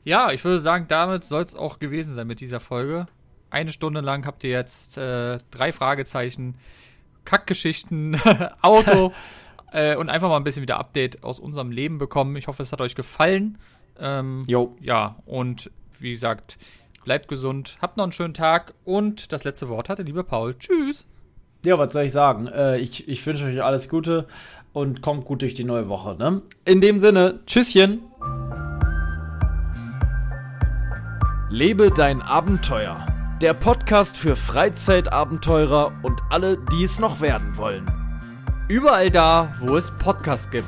Ja, ich würde sagen, damit soll es auch gewesen sein mit dieser Folge. Eine Stunde lang habt ihr jetzt äh, drei Fragezeichen, Kackgeschichten, [LAUGHS] Auto [LAUGHS] äh, und einfach mal ein bisschen wieder Update aus unserem Leben bekommen. Ich hoffe, es hat euch gefallen. Ähm, Jo. ja, und wie gesagt, bleibt gesund, habt noch einen schönen Tag und das letzte Wort hatte lieber Paul. Tschüss. Ja, was soll ich sagen? Äh, ich, ich wünsche euch alles Gute und kommt gut durch die neue Woche. Ne? In dem Sinne, Tschüsschen. Lebe dein Abenteuer. Der Podcast für Freizeitabenteurer und alle, die es noch werden wollen. Überall da, wo es Podcasts gibt.